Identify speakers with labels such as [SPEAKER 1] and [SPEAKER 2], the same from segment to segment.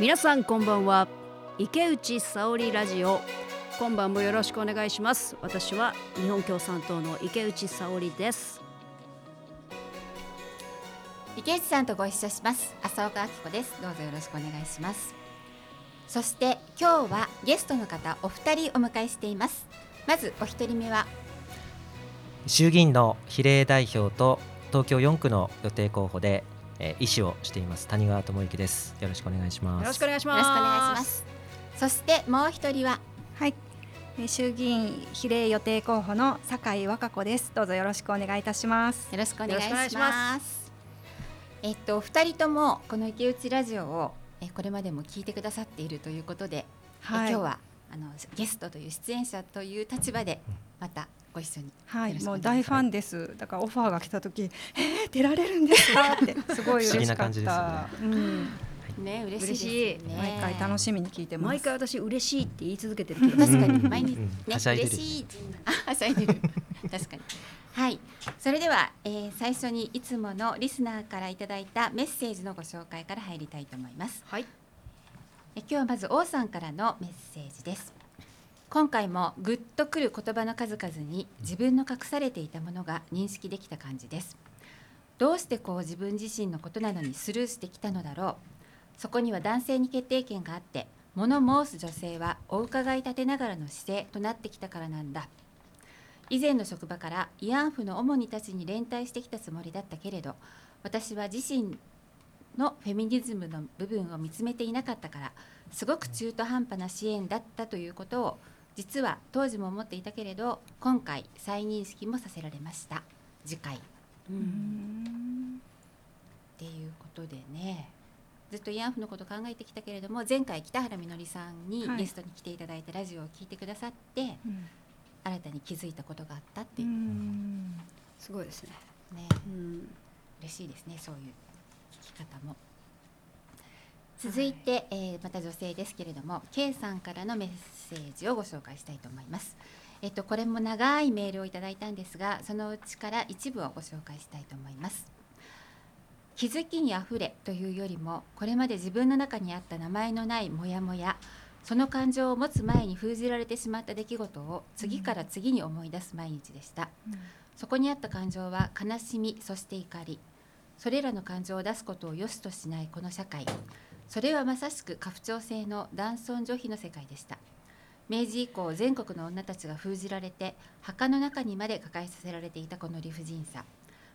[SPEAKER 1] 皆さんこんばんは。池内沙織ラジオ。今晩もよろしくお願いします。私は日本共産党の池内沙織です。
[SPEAKER 2] 池内さんとご一緒します。浅岡明子です。どうぞよろしくお願いします。そして今日はゲストの方お二人お迎えしています。まずお一人目は？
[SPEAKER 3] 衆議院の比例代表と東京4区の予定候補で、えー、医師をしています谷川智之です。よろしくお願いします。
[SPEAKER 1] よろしくお願いします。
[SPEAKER 2] よろしくお願いします。そしてもう一人は
[SPEAKER 4] はい。衆議院比例予定候補の酒井和歌子です。どうぞよろしくお願いいたします。
[SPEAKER 2] よろしくお願いします。えっと二人ともこの池内ラジオをえこれまでも聞いてくださっているということで、はい、今日はあのゲストという出演者という立場でまたご一緒に
[SPEAKER 4] はいもう大ファンです。だからオファーが来た時えー、出られるんですか？ってすごい嬉しかった、
[SPEAKER 2] ね、うん。ね嬉しい、
[SPEAKER 4] ね、毎回楽しみに聞いてます。
[SPEAKER 1] 毎回私嬉しいって言い続けてる
[SPEAKER 2] 確かに。毎日ね、嬉しいあはしゃいでる。確かに。はい。それでは、えー、最初にいつものリスナーからいただいたメッセージのご紹介から入りたいと思います。
[SPEAKER 1] はい。
[SPEAKER 2] え今日はまず王さんからのメッセージです今回もグッとくる言葉の数々に自分の隠されていたものが認識できた感じです。どうしてこう自分自身のことなのにスルーしてきたのだろう。そこには男性に決定権があって物申す女性はお伺い立てながらの姿勢となってきたからなんだ。以前の職場から慰安婦の主にたちに連帯してきたつもりだったけれど私は自身のフェミニズムの部分を見つめていなかったからすごく中途半端な支援だったということを実は当時も思っていたけれど今回再認識もさせられました。次回。っていうことでね。ずっと慰安婦のこと考えてきたけれども前回北原みのりさんにゲストに来ていただいてラジオを聞いてくださって、はい、新たに気づいたことがあったっていう。
[SPEAKER 1] すごいですね。
[SPEAKER 2] ね、うん、嬉しいですねそういう聞き方も。続いて、はい、えー、また女性ですけれども K さんからのメッセージをご紹介したいと思います。えっと、これも長いメールをいただいたんですがそのうちから一部をご紹介したいと思います。気づきにあふれというよりもこれまで自分の中にあった名前のないモヤモヤその感情を持つ前に封じられてしまった出来事を次から次に思い出す毎日でした、うん、そこにあった感情は悲しみそして怒りそれらの感情を出すことを良しとしないこの社会それはまさしく家父長制の男尊女卑の世界でした。明治以降全国の女たちが封じられて墓の中にまで抱えさせられていたこの理不尽さ。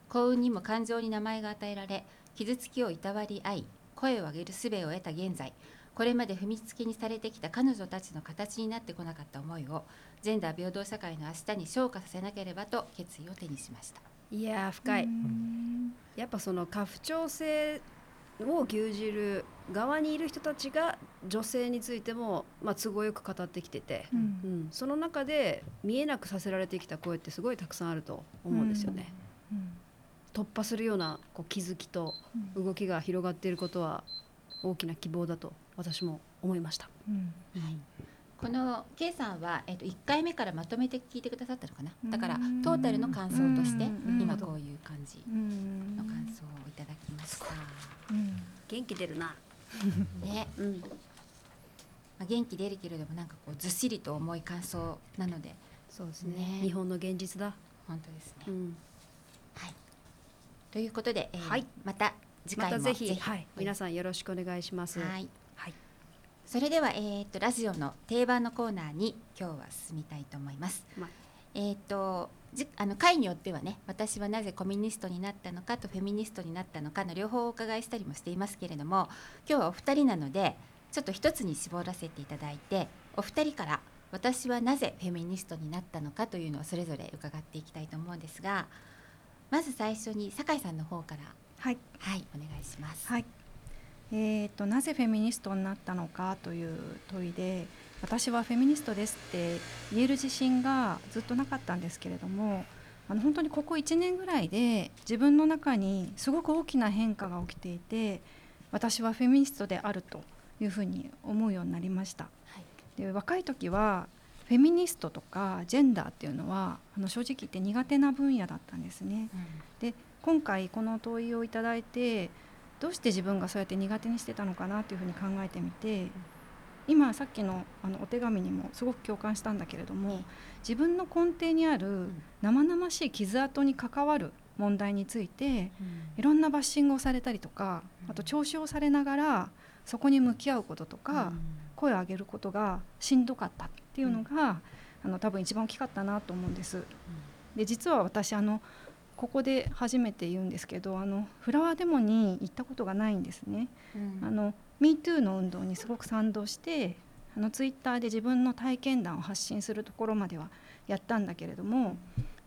[SPEAKER 2] 幸運にも感情に名前が与えられ傷つきをいたわり合い声を上げる術を得た現在これまで踏みつけにされてきた彼女たちの形になってこなかった思いをジェンダー平等社会の明日に昇華させなければと決意を手にしました。
[SPEAKER 1] いや深い。やっぱその家父長制を牛耳る側にいる人たちが女性についても、まあ、都合よく語ってきてて、うん、うん、その中で見えなくさせられてきた声ってすごいたくさんあると思うんですよね。うん。うん、突破するようなこう気づきと動きが広がっていることは大きな希望だと私も思いました。
[SPEAKER 2] はいこの K さんは、えっと、1回目からまとめて聞いてくださったのかな？だからトータルの感想として今こういう感じの感想をいただきました。
[SPEAKER 1] 元気出るな。
[SPEAKER 2] ね、うん、まあ、元気出るけれどもなんかこうずっしりと重い感想なので
[SPEAKER 1] そうですね、ね、日本の現実だ。
[SPEAKER 2] 本当ですね、うん、はい。ということで、えー、はい、また次回も
[SPEAKER 1] まぜひはい、皆さんよろしくお願いします。
[SPEAKER 2] はい、はい、それでは、えー、っとラジオの定番のコーナーに今日は進みたいと思います。まあ、えー、っとじあの会によってはね私はなぜコミュニストになったのかとフェミニストになったのかの両方お伺いしたりもしていますけれども今日はお二人なのでちょっと一つに絞らせていただいてお二人から私はなぜフェミニストになったのかというのをそれぞれ伺っていきたいと思うんですがまず最初に酒井さんの方から
[SPEAKER 4] はい、
[SPEAKER 2] はい、お願いします。
[SPEAKER 4] はいえーと、なぜフェミニストになったのかという問いで私はフェミニストですって言える自信がずっとなかったんですけれどもあの本当にここ1年ぐらいで自分の中にすごく大きな変化が起きていて私はフェミニストであるというふうに思うようになりました。はい、で若い時はフェミニストとかジェンダーっていうのはあの正直言って苦手な分野だったんですね。うん、で今回この問いをいただいてどうして自分がそうやって苦手にしてたのかなというふうに考えてみて今さっきのあのお手紙にもすごく共感したんだけれども自分の根底にある生々しい傷跡に関わる問題についていろんなバッシングをされたりとかあと嘲笑されながらそこに向き合うこととか声を上げることがしんどかったっていうのがあの多分一番大きかったなと思うんです。で実は私あのここで初めて言うんですけどあのフラワーデモに行ったことがないんですね。あの MeToo の運動にすごく賛同してあのツイッターで自分の体験談を発信するところまではやったんだけれども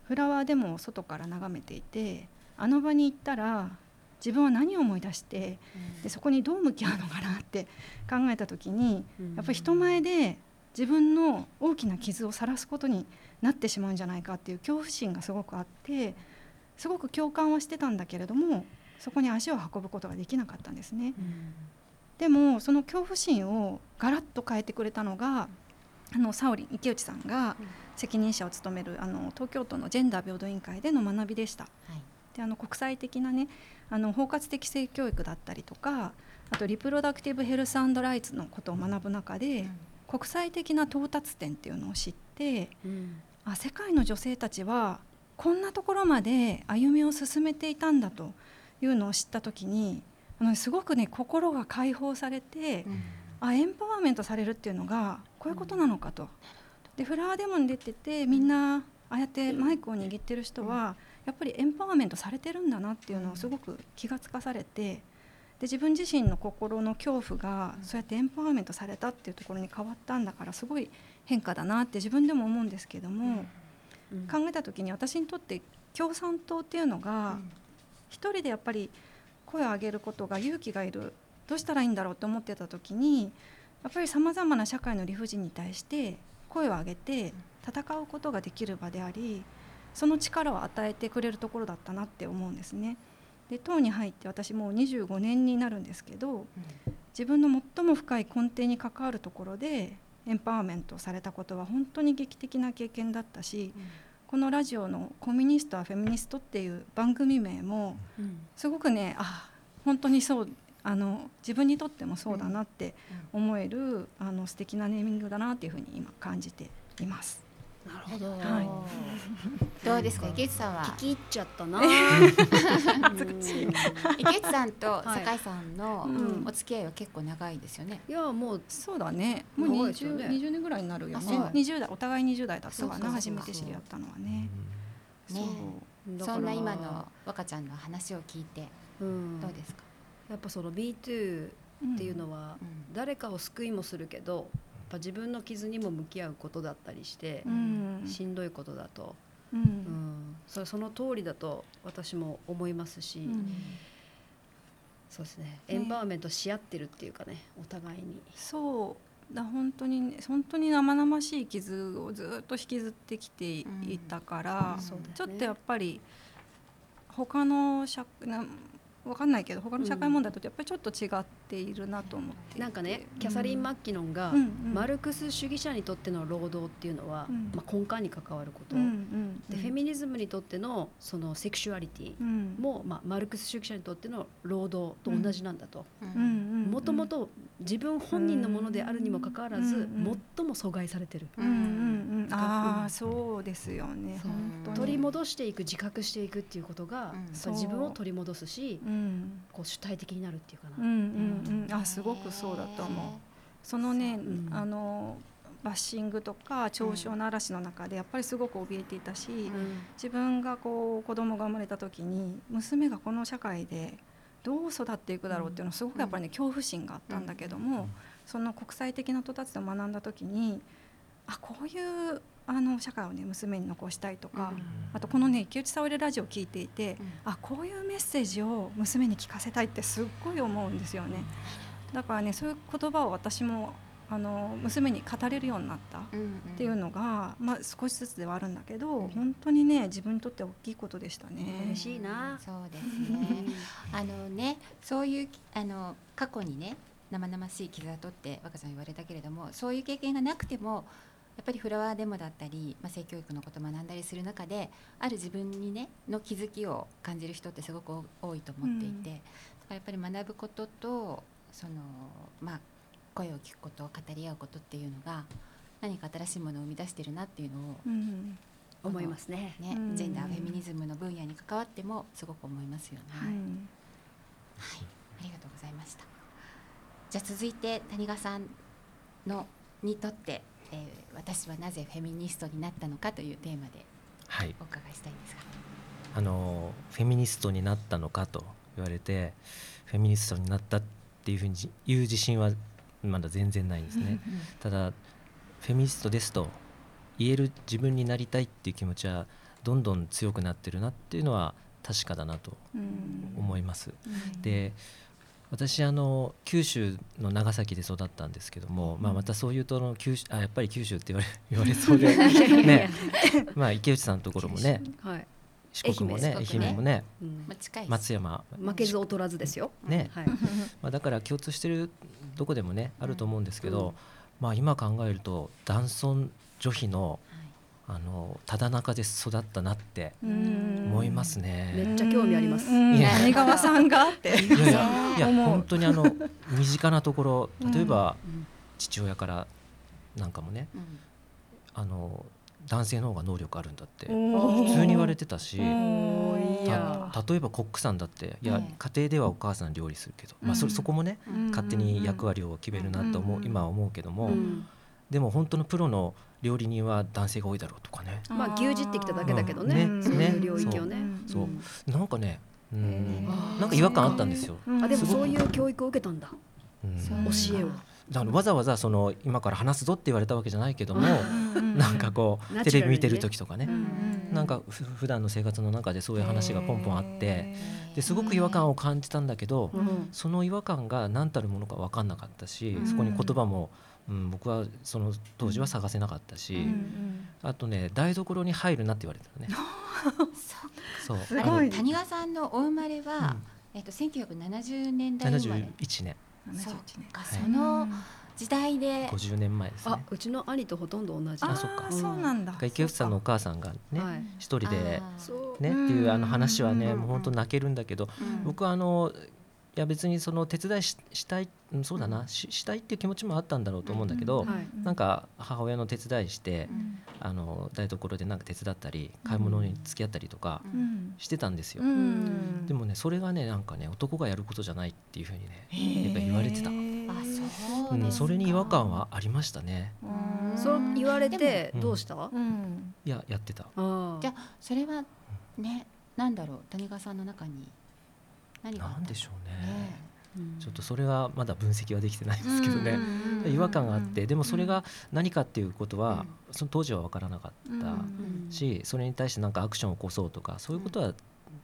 [SPEAKER 4] フラワーデモを外から眺めていてあの場に行ったら自分は何を思い出してでそこにどう向き合うのかなって考えた時にやっぱり人前で自分の大きな傷を晒すことになってしまうんじゃないかっていう恐怖心がすごくあってすごく共感はしてたんだけれどもそこに足を運ぶことができなかったんですね。でもその恐怖心をガラッと変えてくれたのがあのサオリン池内さんが責任者を務めるあの東京都のジェンダー平等委員会での学びでした。はい、であの国際的なねあの包括的性教育だったりとかあとリプロダクティブヘルスライツのことを学ぶ中で、うん、国際的な到達点っていうのを知って、うん、あ世界の女性たちはこんなところまで歩みを進めていたんだというのを知った時にあのすごくね心が解放されて、うん、あエンパワーメントされるっていうのがこういうことなのかと。でフラワーデモに出ててみんなああやってマイクを握ってる人はやっぱりエンパワーメントされてるんだなっていうのをすごく気がつかされてで自分自身の心の恐怖がそうやってエンパワーメントされたっていうところに変わったんだからすごい変化だなって自分でも思うんですけども、考えた時に私にとって共産党っていうのが一人でやっぱり声を上げることが勇気がいるどうしたらいいんだろうと思ってた時にやっぱりさまざまな社会の理不尽に対して声を上げて戦うことができる場でありその力を与えてくれるところだったなって思うんですね。で党に入って私もう25年になるんですけど、自分の最も深い根底に関わるところでエンパワーメントされたことは本当に劇的な経験だったし、このラジオの「コミュニストはフェミニスト」っていう番組名もすごくねあ本当にそうあの自分にとってもそうだなって思える、あの素敵なネーミングだなっていうふうに今感じています。
[SPEAKER 1] なるほど。は
[SPEAKER 2] い。どうですか？池内さんは？
[SPEAKER 1] 聞き入っちゃったな。
[SPEAKER 2] 池内さんと酒井さんのお付き合いは結構長いですよね。
[SPEAKER 1] いやもう
[SPEAKER 4] そうだね。もう二十二十年ぐらいになるよね。二十代お互い二十代だったかな初めて知り合ったのはね。
[SPEAKER 2] ね。そんな今の若ちゃんの話を聞いてどうですか？
[SPEAKER 1] やっぱその B2 っていうのは誰かを救いもするけど。ぱ自分の傷にも向き合うことだったりして、うん、しんどいことだと、うん、うん、それその通りだと私も思いますし、うん、そうですね。エンパワーメントし合ってるっていうかねお互いに。
[SPEAKER 4] そう。だ本当に、ね、本当に生々しい傷をずっと引きずってきていたから、ね、ちょっとやっぱり他の社わかんないけど他の社会問題とやっぱりちょっと違っているなと思って、
[SPEAKER 1] うん、なんかねキャサリン・マッキノンが、マルクス主義者にとっての労働っていうのは、まあ、根幹に関わること、でフェミニズムにとってのそのセクシュアリティも、まあ、マルクス主義者にとっての労働と同じなんだと。もともと自分本人のものであるにもかかわらず、最も阻害されてる、
[SPEAKER 4] ああそうですよね。
[SPEAKER 1] 取り戻していく自覚していくっていうことが、自分を取り戻すし、こう主体的になるっていうかな。うん
[SPEAKER 4] うん。うん、あすごくそうだと思う。そのね、あのバッシングとか嘲笑の嵐の中でやっぱりすごく怯えていたし、自分がこう子供が生まれた時に娘がこの社会でどう育っていくだろうっていうのすごくやっぱりね恐怖心があったんだけども、その国際的な到達で学んだ時にあこういうあの社会をね娘に残したいとか、うん、あとこのね池内沙織ラジオを聞いていて、うん、あこういうメッセージを娘に聞かせたいってすっごい思うんですよね。だからねそういう言葉を私もあの娘に語れるようになったっていうのが、まあ、少しずつではあるんだけど、本当にね自分にとって大きいことでしたね。
[SPEAKER 1] 嬉しいな。
[SPEAKER 2] そうですね。あのねそういうあの過去にね生々しい傷跡って若ちゃん言われたけれどもそういう経験がなくてもやっぱりフラワーデモだったり、まあ、性教育のことを学んだりする中である自分にねの気づきを感じる人ってすごく多いと思っていて、やっぱり学ぶこととそのまあ声を聞くこと語り合うことっていうのが何か新しいものを生み出してるなっていうのを
[SPEAKER 4] うん
[SPEAKER 1] 思いますね。
[SPEAKER 2] ね、
[SPEAKER 4] うん
[SPEAKER 2] ジェンダーフェミニズムの分野に関わってもすごく思いますよね。
[SPEAKER 4] はい
[SPEAKER 2] ありがとうございました。じゃあ続いて谷川さんのにとって、えー私はなぜフェミニストになったのかというテーマで
[SPEAKER 3] はい
[SPEAKER 2] お伺いしたいんですが。
[SPEAKER 3] あのフェミニストになったのかと言われてフェミニストになったっていうふうに言う自信はまだ全然ないんですね。ただフェミニストですと言える自分になりたいっていう気持ちはどんどん強くなってるなっていうのは確かだなと
[SPEAKER 4] うん
[SPEAKER 3] 思います。
[SPEAKER 4] うん
[SPEAKER 3] で私あの九州の長崎で育ったんですけども、まあ、またそういうとあの九州あやっぱり九州って言われ 言われそうでね。まあ池内さんのところもね
[SPEAKER 1] はい。
[SPEAKER 3] 四国もね
[SPEAKER 2] 愛媛ね
[SPEAKER 3] 愛媛もね
[SPEAKER 1] うん。
[SPEAKER 3] 松山。
[SPEAKER 1] 負けず劣らずですよ。
[SPEAKER 3] ね、
[SPEAKER 1] はい。
[SPEAKER 3] まあ、だから共通してるどこでもねあると思うんですけど、まあ、今考えると男尊女卑のあのただ中で育ったなって
[SPEAKER 4] うん。
[SPEAKER 3] 思いますね。
[SPEAKER 1] めっちゃ興味あります。
[SPEAKER 4] 谷川さんが？って。
[SPEAKER 3] いやいやいや本当にあの 身近なところ例えば
[SPEAKER 1] うん。
[SPEAKER 3] 父親からなんかもね
[SPEAKER 2] うん。
[SPEAKER 3] あの男性の方が能力あるんだって
[SPEAKER 4] 普
[SPEAKER 3] 普通に言われてたし例えばコックさんだっていや
[SPEAKER 2] ええ
[SPEAKER 3] 家庭ではお母さん料理するけど、まあ、そ
[SPEAKER 4] うん。
[SPEAKER 3] そこもね
[SPEAKER 2] うん。
[SPEAKER 3] 勝手に役割を決めるなと思う
[SPEAKER 4] うん。
[SPEAKER 3] 今は思うけども
[SPEAKER 1] うん
[SPEAKER 3] でも本当のプロの料理人は男性が多いだろうとかね。
[SPEAKER 1] まあ牛耳ってきただけだけどね。
[SPEAKER 3] うん。
[SPEAKER 1] そういう
[SPEAKER 3] ね。
[SPEAKER 1] 領域をね。
[SPEAKER 3] そう。
[SPEAKER 1] うん。
[SPEAKER 3] なんかねうん。なんか違和感あったんですよ。
[SPEAKER 4] うん
[SPEAKER 1] あでもそういう教育を受けたんだ。教えを。
[SPEAKER 3] だからわざわざその今から話すぞって言われたわけじゃないけども
[SPEAKER 4] うん
[SPEAKER 3] なんかこうテレビ見てる時とかね。
[SPEAKER 1] うん
[SPEAKER 3] なんかふ普段の生活の中でそういう話がポンポンあってですごく違和感を感じたんだけど
[SPEAKER 1] うん。
[SPEAKER 3] その違和感が何たるものか分かんなかったし
[SPEAKER 4] うん。
[SPEAKER 3] そこに言葉も、うん、僕はその当時は探せなかったし、
[SPEAKER 4] うん。うん
[SPEAKER 3] あとね台所に入るなって言われたのね。そう。
[SPEAKER 4] すごい
[SPEAKER 2] 谷川さんのお生まれは、えっと1970年代生まれ。
[SPEAKER 3] 71年。
[SPEAKER 2] そう
[SPEAKER 4] 71年
[SPEAKER 2] か、
[SPEAKER 3] はい。
[SPEAKER 2] その時代で、
[SPEAKER 3] 50年前ですね。
[SPEAKER 1] あうちの兄とほとんど同じ。
[SPEAKER 3] あそっか。
[SPEAKER 4] あそうなんだ。
[SPEAKER 3] 池内さんのお母さんがね
[SPEAKER 1] はい。
[SPEAKER 3] 一人で。ねっていうあの話はね
[SPEAKER 4] うん。
[SPEAKER 3] もう本当泣けるんだけど
[SPEAKER 2] うん。
[SPEAKER 3] 僕はあのいや別にその手伝いししたいうんそうだ
[SPEAKER 2] う
[SPEAKER 3] なん。ししたいっていう気持ちもあったんだろうと思うんだけど
[SPEAKER 1] うんはい。
[SPEAKER 3] なんか母親の手伝いして
[SPEAKER 2] うん。
[SPEAKER 3] あの台所でなんか手伝ったり買い物に付き合ったりとかしてたんですよ。
[SPEAKER 4] う。ん。
[SPEAKER 3] でもねそれがねなんかね男がやることじゃないっていうふうにねやっぱ言われてた。
[SPEAKER 2] あそう
[SPEAKER 3] うん、それに違和感はありましたね。
[SPEAKER 4] うん。
[SPEAKER 1] そう言われて
[SPEAKER 3] でも
[SPEAKER 1] どうした？
[SPEAKER 4] うん。
[SPEAKER 3] いややってた。
[SPEAKER 2] じゃあそれはねなんだろう。谷川さんの中に何
[SPEAKER 3] なんでしょうね。
[SPEAKER 2] ね。
[SPEAKER 1] うん。
[SPEAKER 3] ちょっとそれはまだ分析はできてないんですけどね。違和感があって。でもそれが何かっていうことは
[SPEAKER 2] うん。
[SPEAKER 3] その当時は分からなかった
[SPEAKER 1] うん
[SPEAKER 3] しそれに対してなんかアクションを起こそうとかそういうことは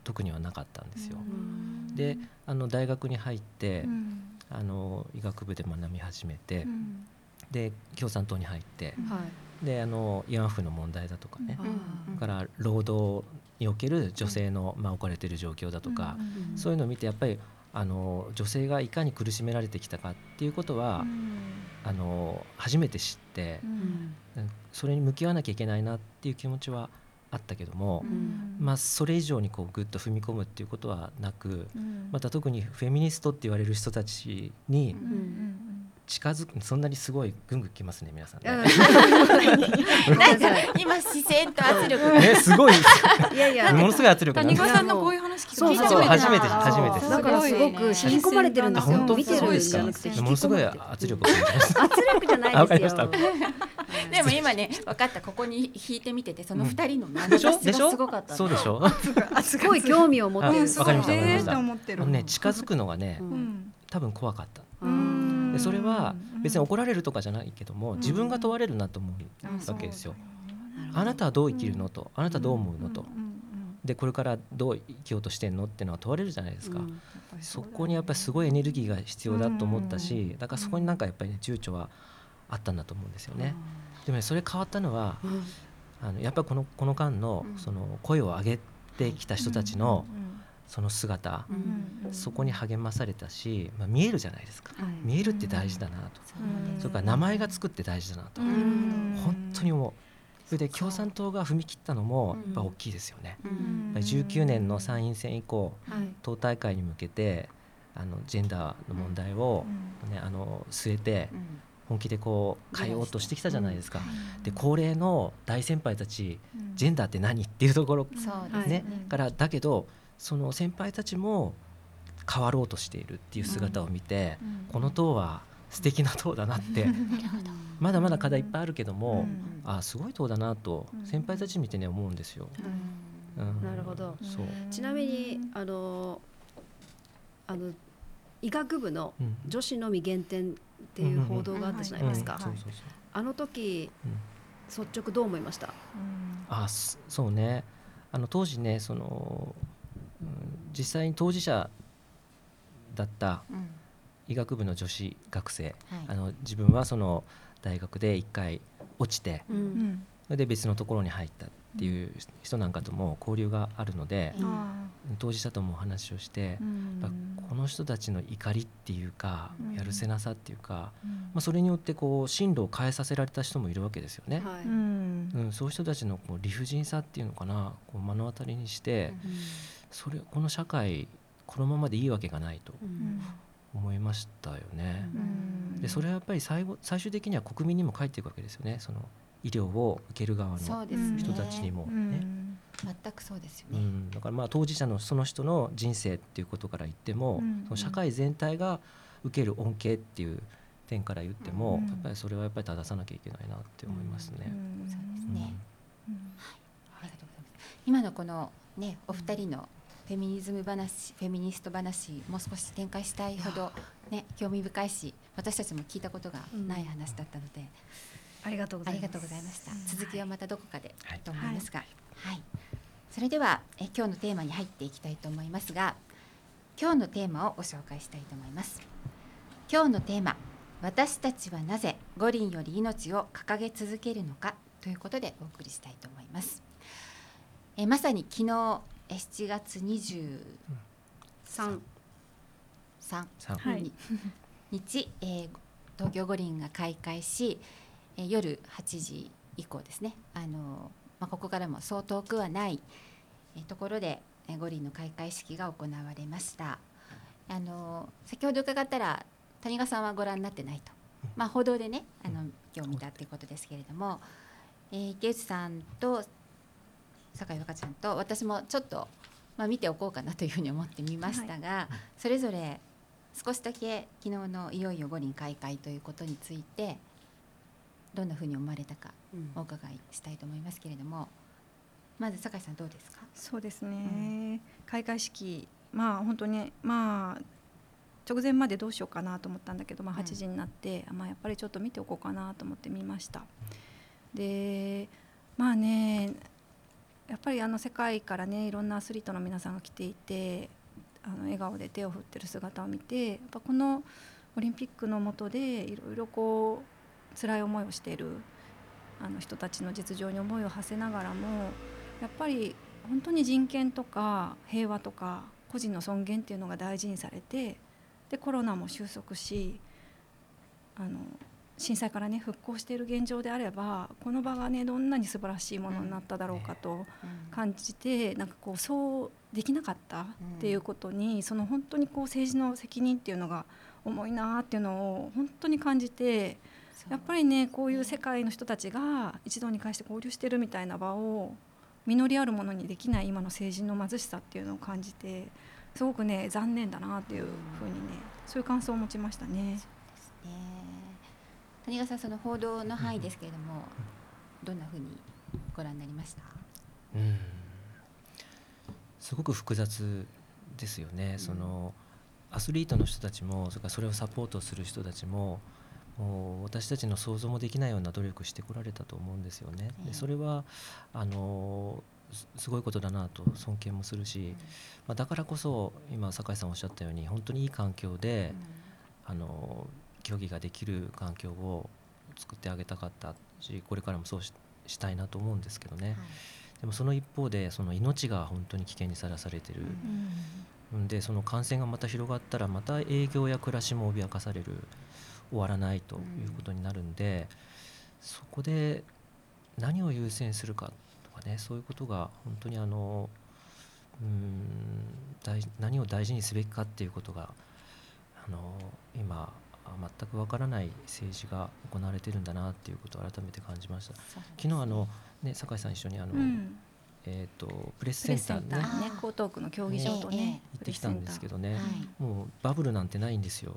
[SPEAKER 3] 特にはなかったんですよ。
[SPEAKER 1] うん。
[SPEAKER 3] であの大学に入って
[SPEAKER 4] うん。
[SPEAKER 3] あの医学部で学び始めて
[SPEAKER 4] うん。
[SPEAKER 3] で共産党に入って
[SPEAKER 1] はい。
[SPEAKER 3] であの慰安婦の問題だとかね。から労働における女性のまあ置かれている状況だとか
[SPEAKER 1] うん
[SPEAKER 3] そういうのを見てやっぱりあの女性がいかに苦しめられてきたかっていうことはあの初めて知ってそれに向き合わなきゃいけないなっていう気持ちはあったけども、まあ、それ以上にこうぐっと踏み込むっていうことはなくまた特にフェミニストって言われる人たちに近づくそんなにすごいぐんぐんきますね皆さん
[SPEAKER 1] うん
[SPEAKER 3] ね。
[SPEAKER 2] なん。か今視線と圧力。が
[SPEAKER 3] ねすごい
[SPEAKER 1] いやいや。
[SPEAKER 3] ものすごい圧力
[SPEAKER 4] 谷川さんのこういう話聞いた。
[SPEAKER 1] そう
[SPEAKER 3] 初めて初めて
[SPEAKER 1] だからすごく引き込まれてるんですよ。
[SPEAKER 3] あ本当
[SPEAKER 1] 見てるんじゃな
[SPEAKER 3] ものすごい圧力。
[SPEAKER 1] 圧力じゃないですよ。
[SPEAKER 2] でも今ね分かった。ここに引いてみててその二人の
[SPEAKER 3] でしょ？でしょ？
[SPEAKER 2] すごかった
[SPEAKER 3] そうでしょ？
[SPEAKER 1] すごい興味を持ってる。
[SPEAKER 3] あわかりましたわかりました。ね近づくのがね多分怖かった。
[SPEAKER 1] うん
[SPEAKER 3] でそれは別に怒られるとかじゃないけども
[SPEAKER 1] ん。
[SPEAKER 3] 自分が問われるなと思うわけですよ。あなたはどう生きるのとあなたはどう思うのと。でこれからどう生きようとしてんのっていうのは問われるじゃないですか。
[SPEAKER 1] うん。
[SPEAKER 3] そこにやっぱりすごいエネルギーが必要だと思ったしだからそこになんかやっぱりね躊躇はあったんだと思うんですよね。でもねそれ変わったのは
[SPEAKER 1] うん。
[SPEAKER 3] あのやっぱりこのこの間の
[SPEAKER 2] うん。
[SPEAKER 3] その声を上げてきた人たちのその姿
[SPEAKER 2] うん。
[SPEAKER 3] そこに励まされたし、まあ、見えるじゃないですか。
[SPEAKER 1] はい。
[SPEAKER 3] 見えるって大事だなと。
[SPEAKER 2] そうです。
[SPEAKER 3] それから名前がつくって大事だなと。本当に思うそれで共産党が踏み切ったのもやっぱ大きいですよね。
[SPEAKER 2] う
[SPEAKER 3] やっぱり19年の参院選以降
[SPEAKER 1] はい。
[SPEAKER 3] 党大会に向けてあのジェンダーの問題を、ねあの据えて本気でこう変えようとしてきたじゃないですか。で高齢の大先輩たち、ジェンダーって何っていうところ、ね。からだけどその先輩たちも変わろうとしているっていう姿を見て、この党は素敵な党だなって まだまだ課題いっぱいあるけども、あすごい党だなと先輩たち見てね思うんですよ。
[SPEAKER 1] なるほど。ちなみにあのあの医学部の女子のみ減点っていう報道があったじゃないですか。あの時、率直どう思いました？
[SPEAKER 3] あそうね。あの当時ねその、うん、実際に当事者だった医学部の女子学生、はい、あの自分はその大学で1回落ちて、うん、で別のところに入ったっていう人なんかとも交流があるので、うん、当事者ともお話をして、うん、この人たちの怒りっていうか、やるせなさっていうか、まあ、それによってこう進路を変えさせられた人もいるわけですよね。はい、うん。そういう人たちのこう理不尽さっていうのかなこう目の当たりにして、それこの社会このままでいいわけがないと。思いましたよね。でそれはやっぱり最後最終的には国民にも返っていくわけですよね。その医療を受ける側の人たちにもね。
[SPEAKER 2] 全くそうですよね、
[SPEAKER 3] うん、だからまあ当事者のその人の人生っていうことから言っても、うん、その社会全体が受ける恩恵っていう点から言っても、うん、やっぱりそれはやっぱり正さなきゃいけないなって思いますね。そうですね、
[SPEAKER 2] はい、ありがとうございます。今のこのねお二人のフェミニズム話フェミニスト話もう少し展開したいほどね興味深いし私たちも聞いたことがない話だったので。
[SPEAKER 1] ありがとうございま
[SPEAKER 2] した。続きはまたどこかで、と思いますが、はい、それではえ今日のテーマに入っていきたいと思いますが、今日のテーマをご紹介したいと思います。今日のテーマ、私たちはなぜ五輪より命を掲げ続けるのかということでお送りしたいと思います。えまさに昨日え7月23、3 3 日、えー、東京五輪が開会し、え夜8時以降ですね。あの、まあ、ここからもそう遠くはないえところでえ五輪の開会式が行われました。あの先ほど伺ったら谷川さんはご覧になってないと、まあ、報道でねあの今日見たということですけれども、えー、池内さんと酒井若ちゃんと私もちょっと、まあ、見ておこうかなというふうに思ってみましたが、はい、それぞれ少しだけ昨日のいよいよ五輪開会ということについてどんなふうに思われたかお伺いしたいと思いますけれども、まず酒井さんどうですか？
[SPEAKER 4] そうですね、うん、開会式まあ本当にまあ直前までどうしようかなと思ったんだけど、まあ、8時になって、うん、まあ、やっぱりちょっと見ておこうかなと思って見ました。でまあねやっぱりあの世界からねいろんなアスリートの皆さんが来ていてあの笑顔で手を振ってる姿を見てやっぱこのオリンピックの下でいろいろこう辛い思いをしているあの人たちの実情に思いを馳せながらもやっぱり本当に人権とか平和とか個人の尊厳っていうのが大事にされてでコロナも収束しあの震災からね復興している現状であればこの場がねどんなに素晴らしいものになっただろうかと感じてなんかこうそうできなかったっていうことにその本当にこう政治の責任っていうのが重いなっていうのを本当に感じてやっぱりねこういう世界の人たちが一堂に会して交流してるみたいな場を実りあるものにできない今の政治の貧しさっていうのを感じてすごくね残念だなっていうふうにねそういう感想を持ちましたね。
[SPEAKER 2] 谷川さんその報道の範囲ですけれども、どんなふうにご覧になりました？うん。
[SPEAKER 3] すごく複雑ですよね、うん、そのアスリートの人たちもそれからそれをサポートする人たちも私たちの想像もできないような努力してこられたと思うんですよね。でそれはあのすごいことだなと尊敬もするし、まあ、だからこそ今酒井さんおっしゃったように本当にいい環境で、あの競技ができる環境を作ってあげたかったしこれからもそうしたいなと思うんですけどね、はい、でもその一方でその命が本当に危険にさらされてる、うん、でその感染がまた広がったらまた営業や暮らしも脅かされる。終わらないということになるんで、そこで何を優先するかとかねそういうことが本当にあのうん大何を大事にすべきかっていうことがあの今全くわからない政治が行われてるんだなっていうことを改めて感じました。昨日あのね酒井さん一緒にあの、
[SPEAKER 4] うん。
[SPEAKER 3] えっ、とプレス
[SPEAKER 4] プ
[SPEAKER 3] センターね
[SPEAKER 4] ね江東区の競技場とね、
[SPEAKER 3] 行ってきたんですけどね、
[SPEAKER 2] はい
[SPEAKER 3] もうバブルなんてないんですよ。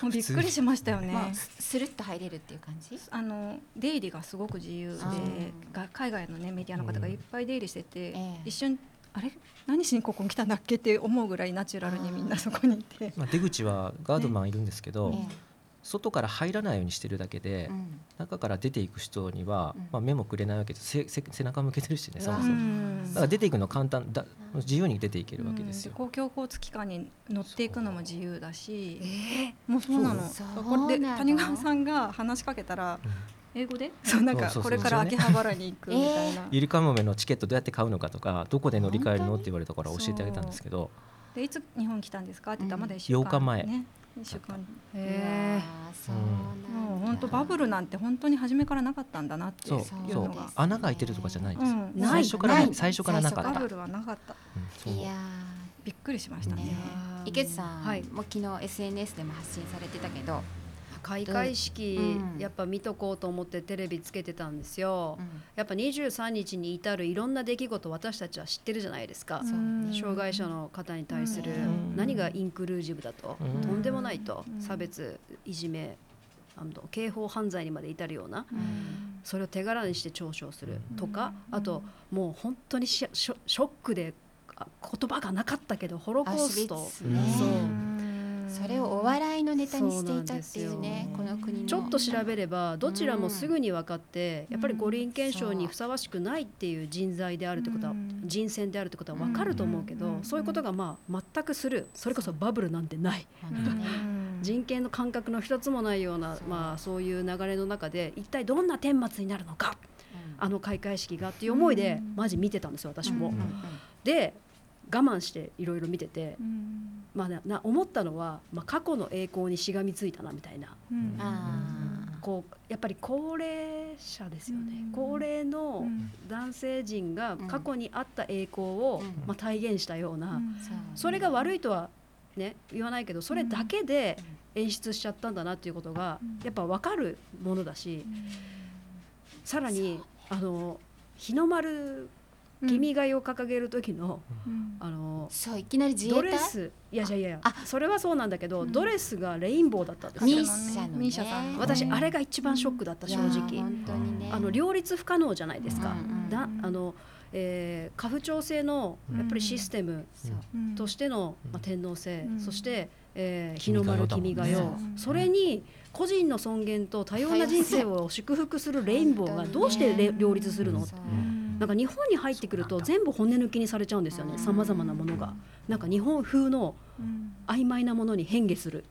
[SPEAKER 4] もうびっくりしましたよね。
[SPEAKER 2] まあ、ススルッと入れるっていう感じ？
[SPEAKER 4] あの出入りがすごく自由で海外の、ね、メディアの方がいっぱい出入りしてて、
[SPEAKER 2] ええ。
[SPEAKER 4] 一瞬あれ？何しにここに来たんだっけって思うぐらいナチュラルにみんなそこにいて。
[SPEAKER 3] まあ出口はガードマンいるんですけど、
[SPEAKER 2] え
[SPEAKER 3] 外から入らないようにしてるだけで、
[SPEAKER 2] えうん。
[SPEAKER 3] 中から出ていく人には、
[SPEAKER 2] うん。
[SPEAKER 3] まあ目もくれないわけです。せせ背中向けてるしね、そもそも。
[SPEAKER 4] ん
[SPEAKER 3] だから出ていくの簡単だ自由に出ていけるわけですよ。
[SPEAKER 4] 公共交通機関に乗っていくのも自由だし。
[SPEAKER 1] え
[SPEAKER 4] もうそうなの。
[SPEAKER 2] そう
[SPEAKER 4] これで
[SPEAKER 2] なの
[SPEAKER 4] 谷川さんが話しかけたら
[SPEAKER 3] うん
[SPEAKER 4] 英語で？そうなんかこれから秋葉原に行くみたいな、
[SPEAKER 3] ゆりかもめのチケットどうやって買うのかとかどこで乗り換えるのって言われたから教えてあげたんですけど。
[SPEAKER 4] でいつ日本来たんですか？って言ったら
[SPEAKER 2] うん
[SPEAKER 4] まだ1週間、
[SPEAKER 3] 8日前
[SPEAKER 4] ね。一週間。
[SPEAKER 1] へ
[SPEAKER 2] うわー。そうなん。だ
[SPEAKER 4] もう本当バブルなんて本当に初めからなかったんだなってい
[SPEAKER 3] そううそう。
[SPEAKER 4] のが
[SPEAKER 3] 穴が開いてるとかじゃないんです。よ、
[SPEAKER 4] うん。
[SPEAKER 3] 最初から
[SPEAKER 2] ない。
[SPEAKER 3] ね最初からなかった。
[SPEAKER 4] バブルはなかった。
[SPEAKER 3] うん。そう。
[SPEAKER 2] いや
[SPEAKER 4] びっくりしましたね。
[SPEAKER 2] 池内さん、
[SPEAKER 1] はい。
[SPEAKER 2] もう昨日 SNS でも発信されてたけど、
[SPEAKER 1] 開会式、
[SPEAKER 2] うん。
[SPEAKER 1] やっぱ見とこうと思ってテレビつけてたんですよ、
[SPEAKER 2] うん。
[SPEAKER 1] やっぱ23日に至るいろんな出来事私たちは知ってるじゃないですか、障害者の方に対する
[SPEAKER 2] うん。
[SPEAKER 1] 何がインクルージブだと、
[SPEAKER 3] うん。
[SPEAKER 1] とんでもないと、
[SPEAKER 4] うん。
[SPEAKER 1] 差別いじめあの刑法犯罪にまで至るような
[SPEAKER 2] うん。
[SPEAKER 1] それを手柄にして嘲笑するとか、
[SPEAKER 4] うん。
[SPEAKER 1] あともう本当にショックであ言葉がなかったけどホロコースト。
[SPEAKER 2] ね。
[SPEAKER 1] そう
[SPEAKER 2] それをお笑いのネタにしていたっていうねこの国の。
[SPEAKER 1] ちょっと調べればどちらもすぐに分かって、
[SPEAKER 4] うん。
[SPEAKER 1] やっぱり五輪憲章にふさわしくないっていう人材であるってことは、
[SPEAKER 4] うん。
[SPEAKER 1] 人選であるってことは分かると思うけど、
[SPEAKER 4] うん。
[SPEAKER 1] そういうことがまあ全くする。それこそバブルなんてない。人権の感覚の一つもないような
[SPEAKER 2] そう。
[SPEAKER 1] まあ、そういう流れの中で一体どんな顛末になるのか
[SPEAKER 2] うん。
[SPEAKER 1] あの開会式がっていう思いで
[SPEAKER 4] うん。
[SPEAKER 1] マジ見てたんですよ私も。
[SPEAKER 4] うん
[SPEAKER 1] で我慢していろいろ見てて、
[SPEAKER 4] うん。
[SPEAKER 1] まあ、なな思ったのは、まあ、過去の栄光にしがみついたなみたいな。
[SPEAKER 4] うん。
[SPEAKER 2] あ
[SPEAKER 1] こうやっぱり高齢者ですよね、
[SPEAKER 4] うん。
[SPEAKER 1] 高齢の
[SPEAKER 4] うん。
[SPEAKER 1] 男性陣が過去にあった栄光を、
[SPEAKER 2] うん。
[SPEAKER 1] まあ、体現したような、
[SPEAKER 4] うん。
[SPEAKER 2] そ
[SPEAKER 1] れが悪いとは、ね、言わないけどそれだけで演出しちゃったんだなっていうことが
[SPEAKER 4] うん。
[SPEAKER 1] やっぱ分かるものだしさらにあの日の丸君が代を掲げる時の
[SPEAKER 4] うん。
[SPEAKER 1] あの
[SPEAKER 2] そういきなり自衛隊？
[SPEAKER 1] ドレス？いやいやいや
[SPEAKER 2] あ
[SPEAKER 1] それはそうなんだけど、
[SPEAKER 4] うん。
[SPEAKER 1] ドレスがレインボーだったんです
[SPEAKER 2] ミ
[SPEAKER 1] よ
[SPEAKER 2] ーシャのね。
[SPEAKER 4] ミーシャさんの
[SPEAKER 1] 私
[SPEAKER 4] うん
[SPEAKER 1] あれが一番ショックだった正直。
[SPEAKER 2] 本当にね。
[SPEAKER 1] あの両立不可能じゃないですか、だあの、えー、家父長制のやっぱりシステムとしての、
[SPEAKER 3] うん。
[SPEAKER 1] まあ、天皇制、
[SPEAKER 4] うん。
[SPEAKER 1] そして、えー日の丸君が代、
[SPEAKER 2] ね
[SPEAKER 1] それに個人の尊厳と多様な人生を祝福するレインボーがどうしてレ両立するの、
[SPEAKER 2] そう
[SPEAKER 1] なんか日本に入ってくると全部骨抜きにされちゃうんですよね。
[SPEAKER 2] うん。
[SPEAKER 1] さまざまなものが。なんか日本風の
[SPEAKER 4] うん
[SPEAKER 1] 曖昧なものに変化する。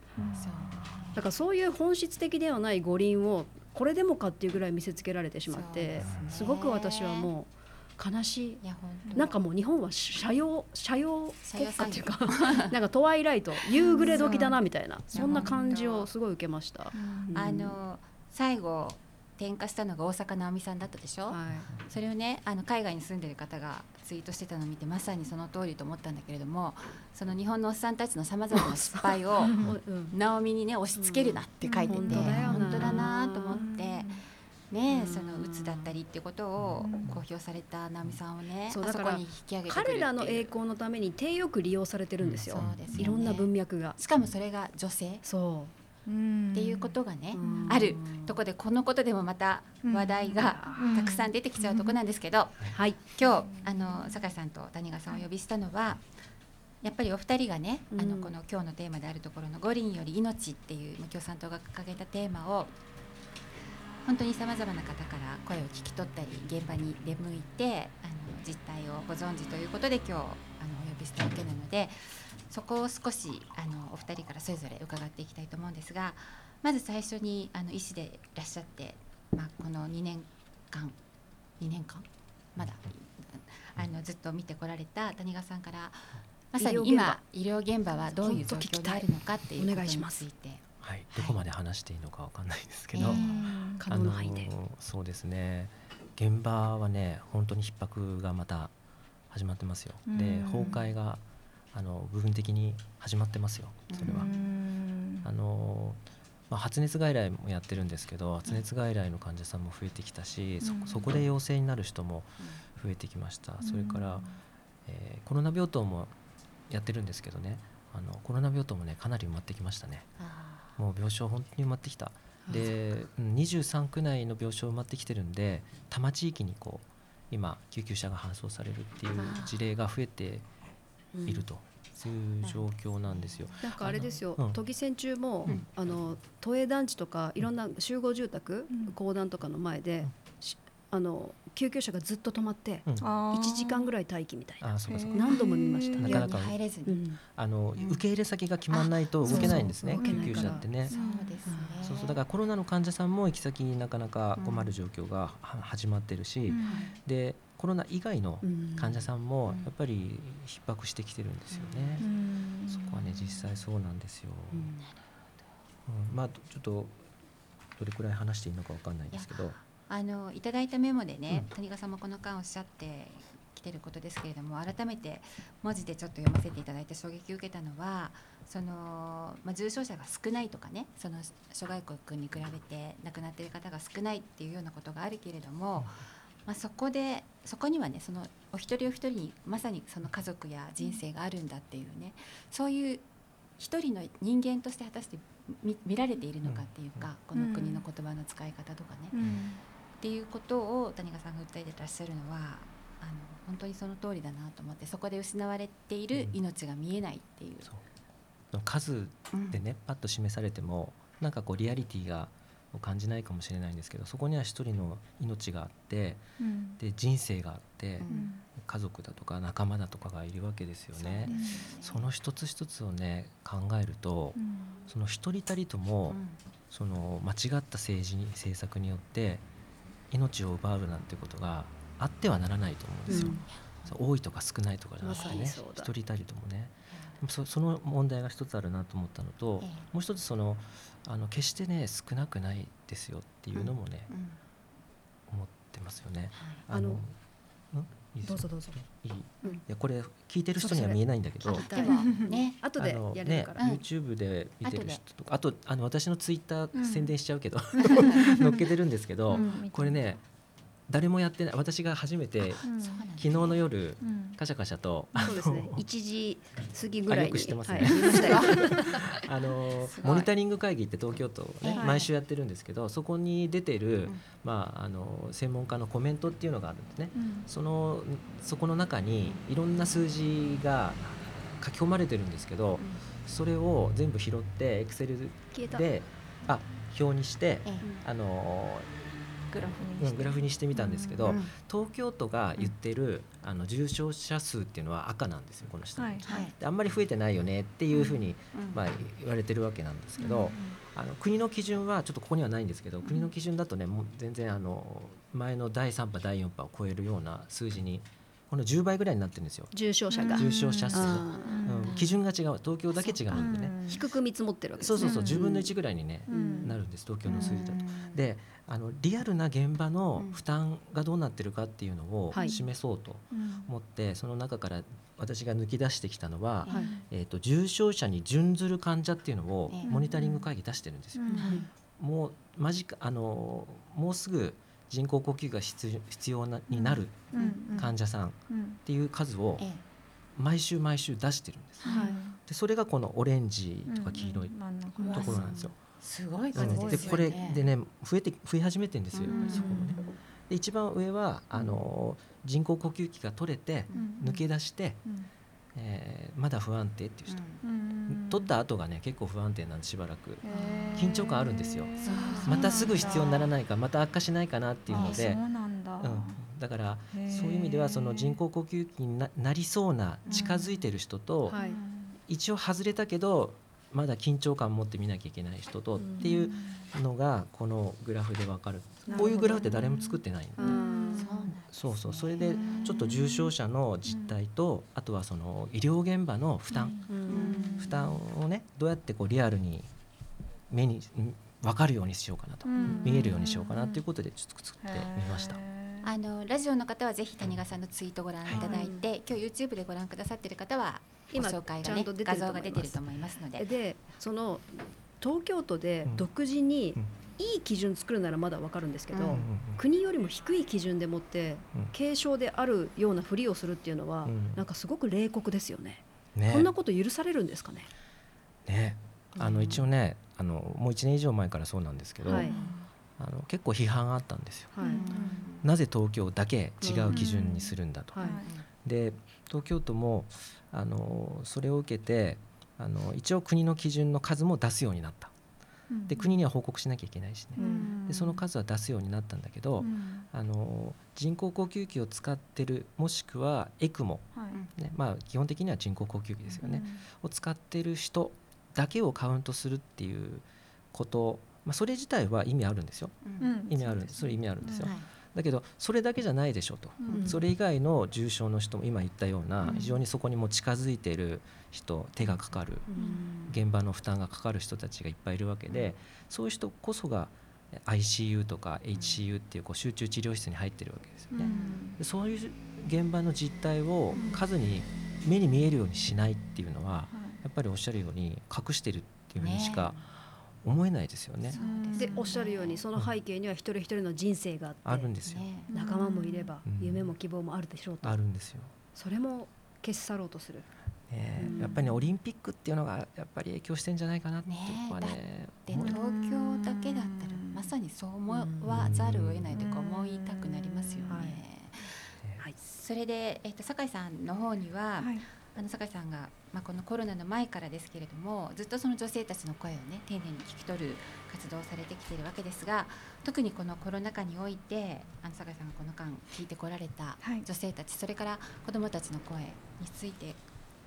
[SPEAKER 1] だからそういう本質的ではない五輪をこれでもかっていうぐらい見せつけられてしまって
[SPEAKER 2] す
[SPEAKER 1] ごく私はもう悲しい。なんかもう日本は社用社用国家っていうか
[SPEAKER 2] 社
[SPEAKER 1] なんかトワイライト夕暮れ時だなみたいな
[SPEAKER 2] そ
[SPEAKER 1] んな感じをすごい受けました。
[SPEAKER 4] うん。
[SPEAKER 2] あの最後点火したのが大坂なおみさんだったでしょ、
[SPEAKER 1] はい。
[SPEAKER 2] それをねあの海外に住んでる方がツイートしてたのを見てまさにその通りと思ったんだけれどもその日本のおっさんたちのさまざまな失敗を
[SPEAKER 1] うん。
[SPEAKER 2] 直美にね押し付けるなって書いてて、
[SPEAKER 1] うん。本当だよな。
[SPEAKER 2] と思ってね
[SPEAKER 1] うん。
[SPEAKER 2] その鬱だったりっていうことを
[SPEAKER 4] うん
[SPEAKER 2] 公表された直美さんをね
[SPEAKER 1] そうだから
[SPEAKER 2] あそこに引き上げてくるって。いう
[SPEAKER 1] 彼らの栄光のために手よく利用されてるんですよ。
[SPEAKER 2] そうですよね。
[SPEAKER 1] いろんな文脈が。
[SPEAKER 2] しかもそれが女性。
[SPEAKER 1] そ
[SPEAKER 4] う。ん
[SPEAKER 2] っていうことがねあるとこでこのことでもまた話題が
[SPEAKER 4] うん。
[SPEAKER 2] たくさん出てきちゃうとこなんですけど、
[SPEAKER 1] はい。
[SPEAKER 2] 今日あの酒井さんと谷川さんをお呼びしたのはやっぱりお二人がね、あの
[SPEAKER 1] うん
[SPEAKER 2] この今日のテーマであるところの「五輪より命」っていうまあ共産党が掲げたテーマを本当にさまざまな方から声を聞き取ったり現場に出向いてあの実態をご存知ということで今日あのお呼びしたわけなのでそこを少しあのお二人からそれぞれ伺っていきたいと思うんですがまず最初にあの医師でいらっしゃって、まあ、この2年間2年間？まだあのずっと見てこられた谷川さんからまさに今医療現場はどういう状況にあるのかっていうことについて。
[SPEAKER 3] はい、どこまで話していいのかわかんないですけど、
[SPEAKER 2] ええ
[SPEAKER 1] 可能な範囲で。
[SPEAKER 3] あのそうですね。現場はね本当に逼迫がまた始まってますよ、で
[SPEAKER 4] うん。
[SPEAKER 3] 崩壊があの部分的に始まってますよそれは、
[SPEAKER 4] うん。
[SPEAKER 3] あのまあ、発熱外来もやってるんですけど発熱外来の患者さんも増えてきたし、そそこで陽性になる人も増えてきました、それから、えー、コロナ病棟もやってるんですけどね。あのコロナ病棟もねかなり埋まってきましたね。もう病床本当に埋まってきた。で23区内の病床埋まってきてるんで多摩地域にこう今救急車が搬送されるっていう事例が増えていると。いう状況なんですよ。
[SPEAKER 1] なんかあれですよ。都議選中も、うん、あの都営団地とかいろんな集合住宅、うん、公団とかの前で、あの救急車がずっと止まって、うん、1時間ぐらい待機みたいな。何度も見ました。
[SPEAKER 3] なかなか入れずに、あの受け入れ先が決まらないと動けないんですね救急車ってね。そうですね。そうそうだからコロナの患者さんも行き先になかなか困る状況が始まってるし、でコロナ以外の患者さんもやっぱり逼迫してきてるんですよね、そこはね実際そうなんですよ、うん。まあちょっとどれくらい話していいのかわかんないですけど。
[SPEAKER 2] あのいただいたメモでね、うん、谷川さんもこの間おっしゃってきてることですけれども改めて文字でちょっと読ませていただいて衝撃を受けたのはその、まあ、重症者が少ないとかねその諸外国に比べて亡くなっている方が少ないっていうようなことがあるけれども、まあ、そこでそこにはねそのお一人お一人にまさにその家族や人生があるんだっていうねそういう一人の人間として果たして見見られているのかっていうか、この国の言葉の使い方とかね、っていうことを谷川さんが訴えてらっしゃるのはあの本当にその通りだなと思ってそこで失われている命が見えないっていう。
[SPEAKER 3] う。ん、数でね、うん、パッと示されてもなんかこうリアリティが感じないかもしれないんですけどそこには一人の命があって、うん、で人生があって、家族だとか仲間だとかがいるわけですよね。そ、ね、の一つ一つをね考えると、その一人たりとも、その間違った政治に政策によって命を奪うなんてことがあってはならないと思うんですよ。うん、多いとか少ないとかじゃなくてね一人たりともね。そその問題が一つあるなと思ったのと、ええ、もう一つそのあの決してね少なくないですよっていうのもね、うんうん、思ってますよね。はい、あの
[SPEAKER 1] いいどうぞどうぞ。
[SPEAKER 3] いい？うん、いやこれ聞いてる人には見えないんだけど、
[SPEAKER 2] でもね、
[SPEAKER 1] 後でやるから。
[SPEAKER 3] ね、YouTube で見てる人とか、あとあの私のツイッター宣伝しちゃうけど、載っけてるんですけど、これね誰もやってない私が初めて、昨日の夜、カシャカシャと、
[SPEAKER 1] そうですね。1時過ぎぐらいに
[SPEAKER 3] よくしてますね、あのモニタリング会議って東京都ね、毎週やってるんですけどそこに出てる、まあ、あの専門家のコメントっていうのがあるんですね、そのそこの中にいろんな数字が書き込まれてるんですけど、それを全部拾ってエクセルであ表にして、あのグラフにして,、グラフにしてみたんですけど、東京都が言ってる、あの重症者数っていうのは赤なんですよこの下、はいであんまり増えてないよねっていうふうに、まあ、言われてるわけなんですけど、あの国の基準はちょっとここにはないんですけど国の基準だとねもう全然あの前の第3波第4波を超えるような数字にこの10倍ぐらいになってるんですよ。
[SPEAKER 1] 重症者が。
[SPEAKER 3] 重症者数、うん、基準が違う。東京だけ違うんでね。
[SPEAKER 1] 低く見積もってるわけ
[SPEAKER 3] です、ね、そうそうそう。10分の1ぐらいにね、なるんです。東京の数字だと。であのリアルな現場の負担がどうなってるかっていうのを示そうと思って、その中から私が抜き出してきたのは、えー、と重症者に準ずる患者っていうのをモニタリング会議出してるんですよ。もう間近あのもうすぐ人工呼吸が必要なになる患者さんっていう数を毎週毎週出してるんです。でそれがこのオレンジとか黄色いところなんですよ。
[SPEAKER 2] すごい
[SPEAKER 3] 数ですでこれでね増えて増え始めてるんですよ。そこもね。で一番上はあの人工呼吸器が取れて抜け出して。えー、まだ不安定っていう人、取った後がね結構不安定なんでしばらく。緊張感あるんですよ。またすぐ必要にならないかまた悪化しないかなっていうので。だ。からそういう意味ではその人工呼吸器にななりそうな近づいてる人と、一応外れたけどまだ緊張感持って見なきゃいけない人とっていうのがこのグラフで分かる。こういうグラフって誰も作ってないんで。そうそう。それでちょっと重症者の実態と、あとはその医療現場の負担、負担をねどうやってこうリアルに目に分かるようにしようかなと、見えるようにしようかなということでちょっと作ってみました。
[SPEAKER 2] あのラジオの方はぜひ谷川さんのツイートご覧いただいて、はい、今日 YouTube でご覧くださっている方は今紹介がね画像が出てると思いますので。
[SPEAKER 1] でその東京都で独自に
[SPEAKER 3] うん
[SPEAKER 1] いい基準作るならまだわかるんですけど、
[SPEAKER 2] うん
[SPEAKER 1] 国よりも低い基準でもって
[SPEAKER 3] うん。
[SPEAKER 1] 軽症であるようなふりをするっていうのは、
[SPEAKER 3] うん。
[SPEAKER 1] なんかすごく冷酷ですよね。
[SPEAKER 3] ね。
[SPEAKER 1] こんなこと許されるんですかね？
[SPEAKER 3] ね。あ
[SPEAKER 1] うん。
[SPEAKER 3] の一応ねあのもう1年以上前からそうなんですけど、
[SPEAKER 1] はい。
[SPEAKER 3] あの結構批判あったんですよ。
[SPEAKER 1] はい、
[SPEAKER 3] なぜ東京だけ違う基準にするんだと。
[SPEAKER 1] はい。
[SPEAKER 3] で東京都もあのそれを受けてあの一応国の基準の数も出すようになった。で国には報告しなきゃいけないしね。
[SPEAKER 1] うん。
[SPEAKER 3] でその数は出すようになったんだけど、あの人工呼吸器を使ってるもしくはエクモ、ねまあ、基本的には人工呼吸器ですよね、を使ってる人だけをカウントするっていうこと、まあ、それ自体は意味あるんですよ。意味あるんです。それ意味あるんですよ、だけどそれだけじゃないでしょと、
[SPEAKER 1] うん。
[SPEAKER 3] それ以外の重症の人も今言ったような
[SPEAKER 2] うん。
[SPEAKER 3] 非常にそこにも近づいている人手がかかる
[SPEAKER 1] うん。
[SPEAKER 3] 現場の負担がかかる人たちがいっぱいいるわけで、そういう人こそが ICU とか HCU っていうこう集中治療室に入ってるわけですよね。でそういう現場の実態を数に目に見えるようにしないっていうのはやっぱりおっしゃるように隠してるっていうふうにしか思えないですよね。
[SPEAKER 1] でおっしゃるようにその背景には一人一人の人生があって
[SPEAKER 3] あるんですよ。
[SPEAKER 1] 仲間もいれば
[SPEAKER 3] うん
[SPEAKER 1] 夢も希望もあるでしょうと、
[SPEAKER 3] あるんですよ。
[SPEAKER 1] それも消し去ろうとする。
[SPEAKER 3] ね
[SPEAKER 1] うん
[SPEAKER 3] やっぱりねオリンピックっていうのがやっぱり影響してんじゃないかなって
[SPEAKER 2] ね
[SPEAKER 3] 僕はね
[SPEAKER 2] で東京だけだったらまさにそう思わざるを得ないというか思いたくなりますよね。
[SPEAKER 1] はい
[SPEAKER 2] はい、それで、えっと、酒井さんの方には、
[SPEAKER 4] はい
[SPEAKER 2] あの酒井さんが、まあ、このコロナの前からですけれどもずっとその女性たちの声をね丁寧に聞き取る活動をされてきているわけですが特にこのコロナ禍においてあの酒井さんがこの間聞いてこられた
[SPEAKER 4] はい
[SPEAKER 2] 女性たち、それから子どもたちの声について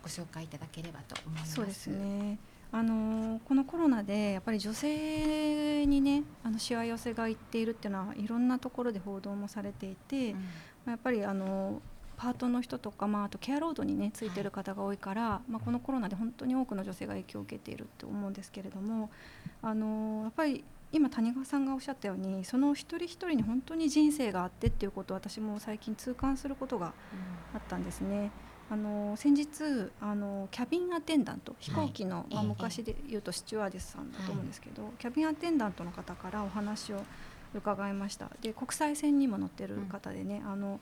[SPEAKER 2] ご紹介いただければと思います。
[SPEAKER 4] そうですね。あのこのコロナでやっぱり女性にねあのしわ寄せがいっているっていうのはいろんなところで報道もされていて、
[SPEAKER 2] うん
[SPEAKER 4] まあやっぱりあのパートの人とか、まあ、あとケアロードにねついてる方が多いから、まあ、このコロナで本当に多くの女性が影響を受けていると思うんですけれどもあのやっぱり今谷川さんがおっしゃったようにその一人一人に本当に人生があってっていうことを私も最近痛感することがあったんですね。あの先日あのキャビンアテンダント飛行機の、まあ、
[SPEAKER 2] ええ。
[SPEAKER 4] 昔で言うとスチュワーデスさんだと思うんですけど、キャビンアテンダントの方からお話を伺いました。で国際線にも乗ってる方でね、あの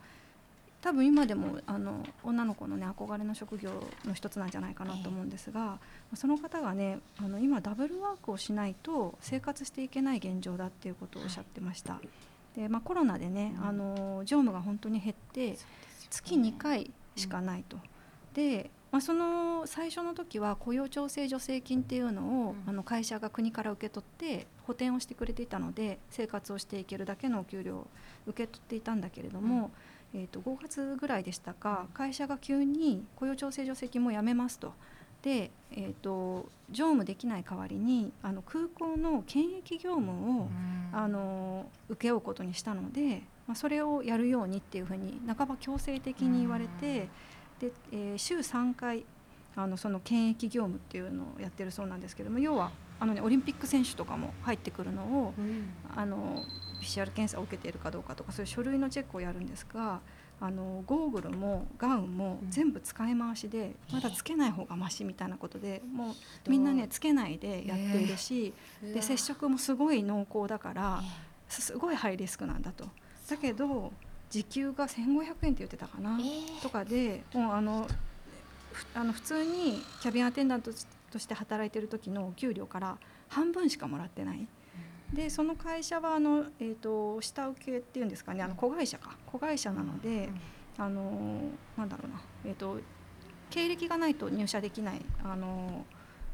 [SPEAKER 4] 多分今でもあの女の子のね憧れの職業の一つなんじゃないかなと思うんですが、その方がねあの今ダブルワークをしないと生活していけない現状だっていうことをおっしゃってました。でまあ、コロナでね、
[SPEAKER 2] うん。
[SPEAKER 4] あの乗務が本当に減って月2回しかないと。で、まあ、その最初の時は雇用調整助成金っていうのを、
[SPEAKER 2] うん。
[SPEAKER 4] あの会社が国から受け取って補填をしてくれていたので生活をしていけるだけのお給料を受け取っていたんだけれども、えー、と5月ぐらいでしたか会社が急に雇用調整助成金もやめますと。で、えー、と乗務できない代わりにあの空港の検疫業務を、あの請け負うことにしたので、まあ、それをやるようにっていうふうに半ば強制的に言われて、でえー週3回あのその検疫業務っていうのをやってるそうなんですけども要はあの、ね、オリンピック選手とかも入ってくるのをあの PCR 検査を受けているかどうかとかそういう書類のチェックをやるんですがあのゴーグルもガウンも
[SPEAKER 2] うん。
[SPEAKER 4] 全部使い回しで、まだつけない方がましみたいなことでもうみんなねつけないでやっているし、で接触もすごい濃厚だから、すごいハイリスクなんだと。だけど時給が1500円って言ってたかな、とかでもうあのふあの普通にキャビンアテンダントとして働いてる時のお給料から半分しかもらってない。でその会社はあの、えー、と下請けっていうんですかね。あの子会社か。子会社なので、あのなんだろうな、えー、と経歴がないと入社できないあの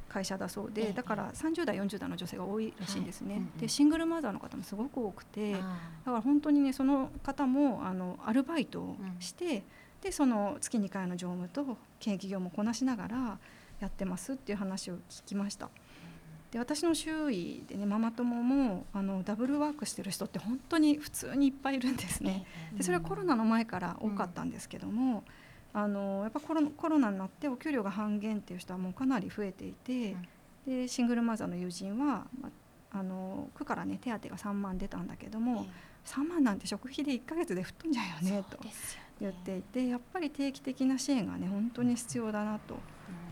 [SPEAKER 4] 会社だそう
[SPEAKER 2] ええ。
[SPEAKER 4] でだから30代40代の女性が多いらしいんですね、
[SPEAKER 2] はいうんうん
[SPEAKER 4] でシングルマザーの方もすごく多くてだから本当にねその方もあのアルバイトをして、でその月2回の乗務と検疫業務をこなしながらやってますっていう話を聞きました。で私の周囲でねママ友もあのダブルワークしてる人って本当に普通にいっぱいいるんですね。でそれはコロナの前から多かったんですけども、あのやっぱコロコロナになってお給料が半減っていう人はもうかなり増えていて、でシングルマザーの友人は、まあの区からね手当が3万出たんだけども、3万なんて食費で1ヶ月で吹っ飛んじゃうよねと言っていてやっぱり定期的な支援がね本当に必要だなと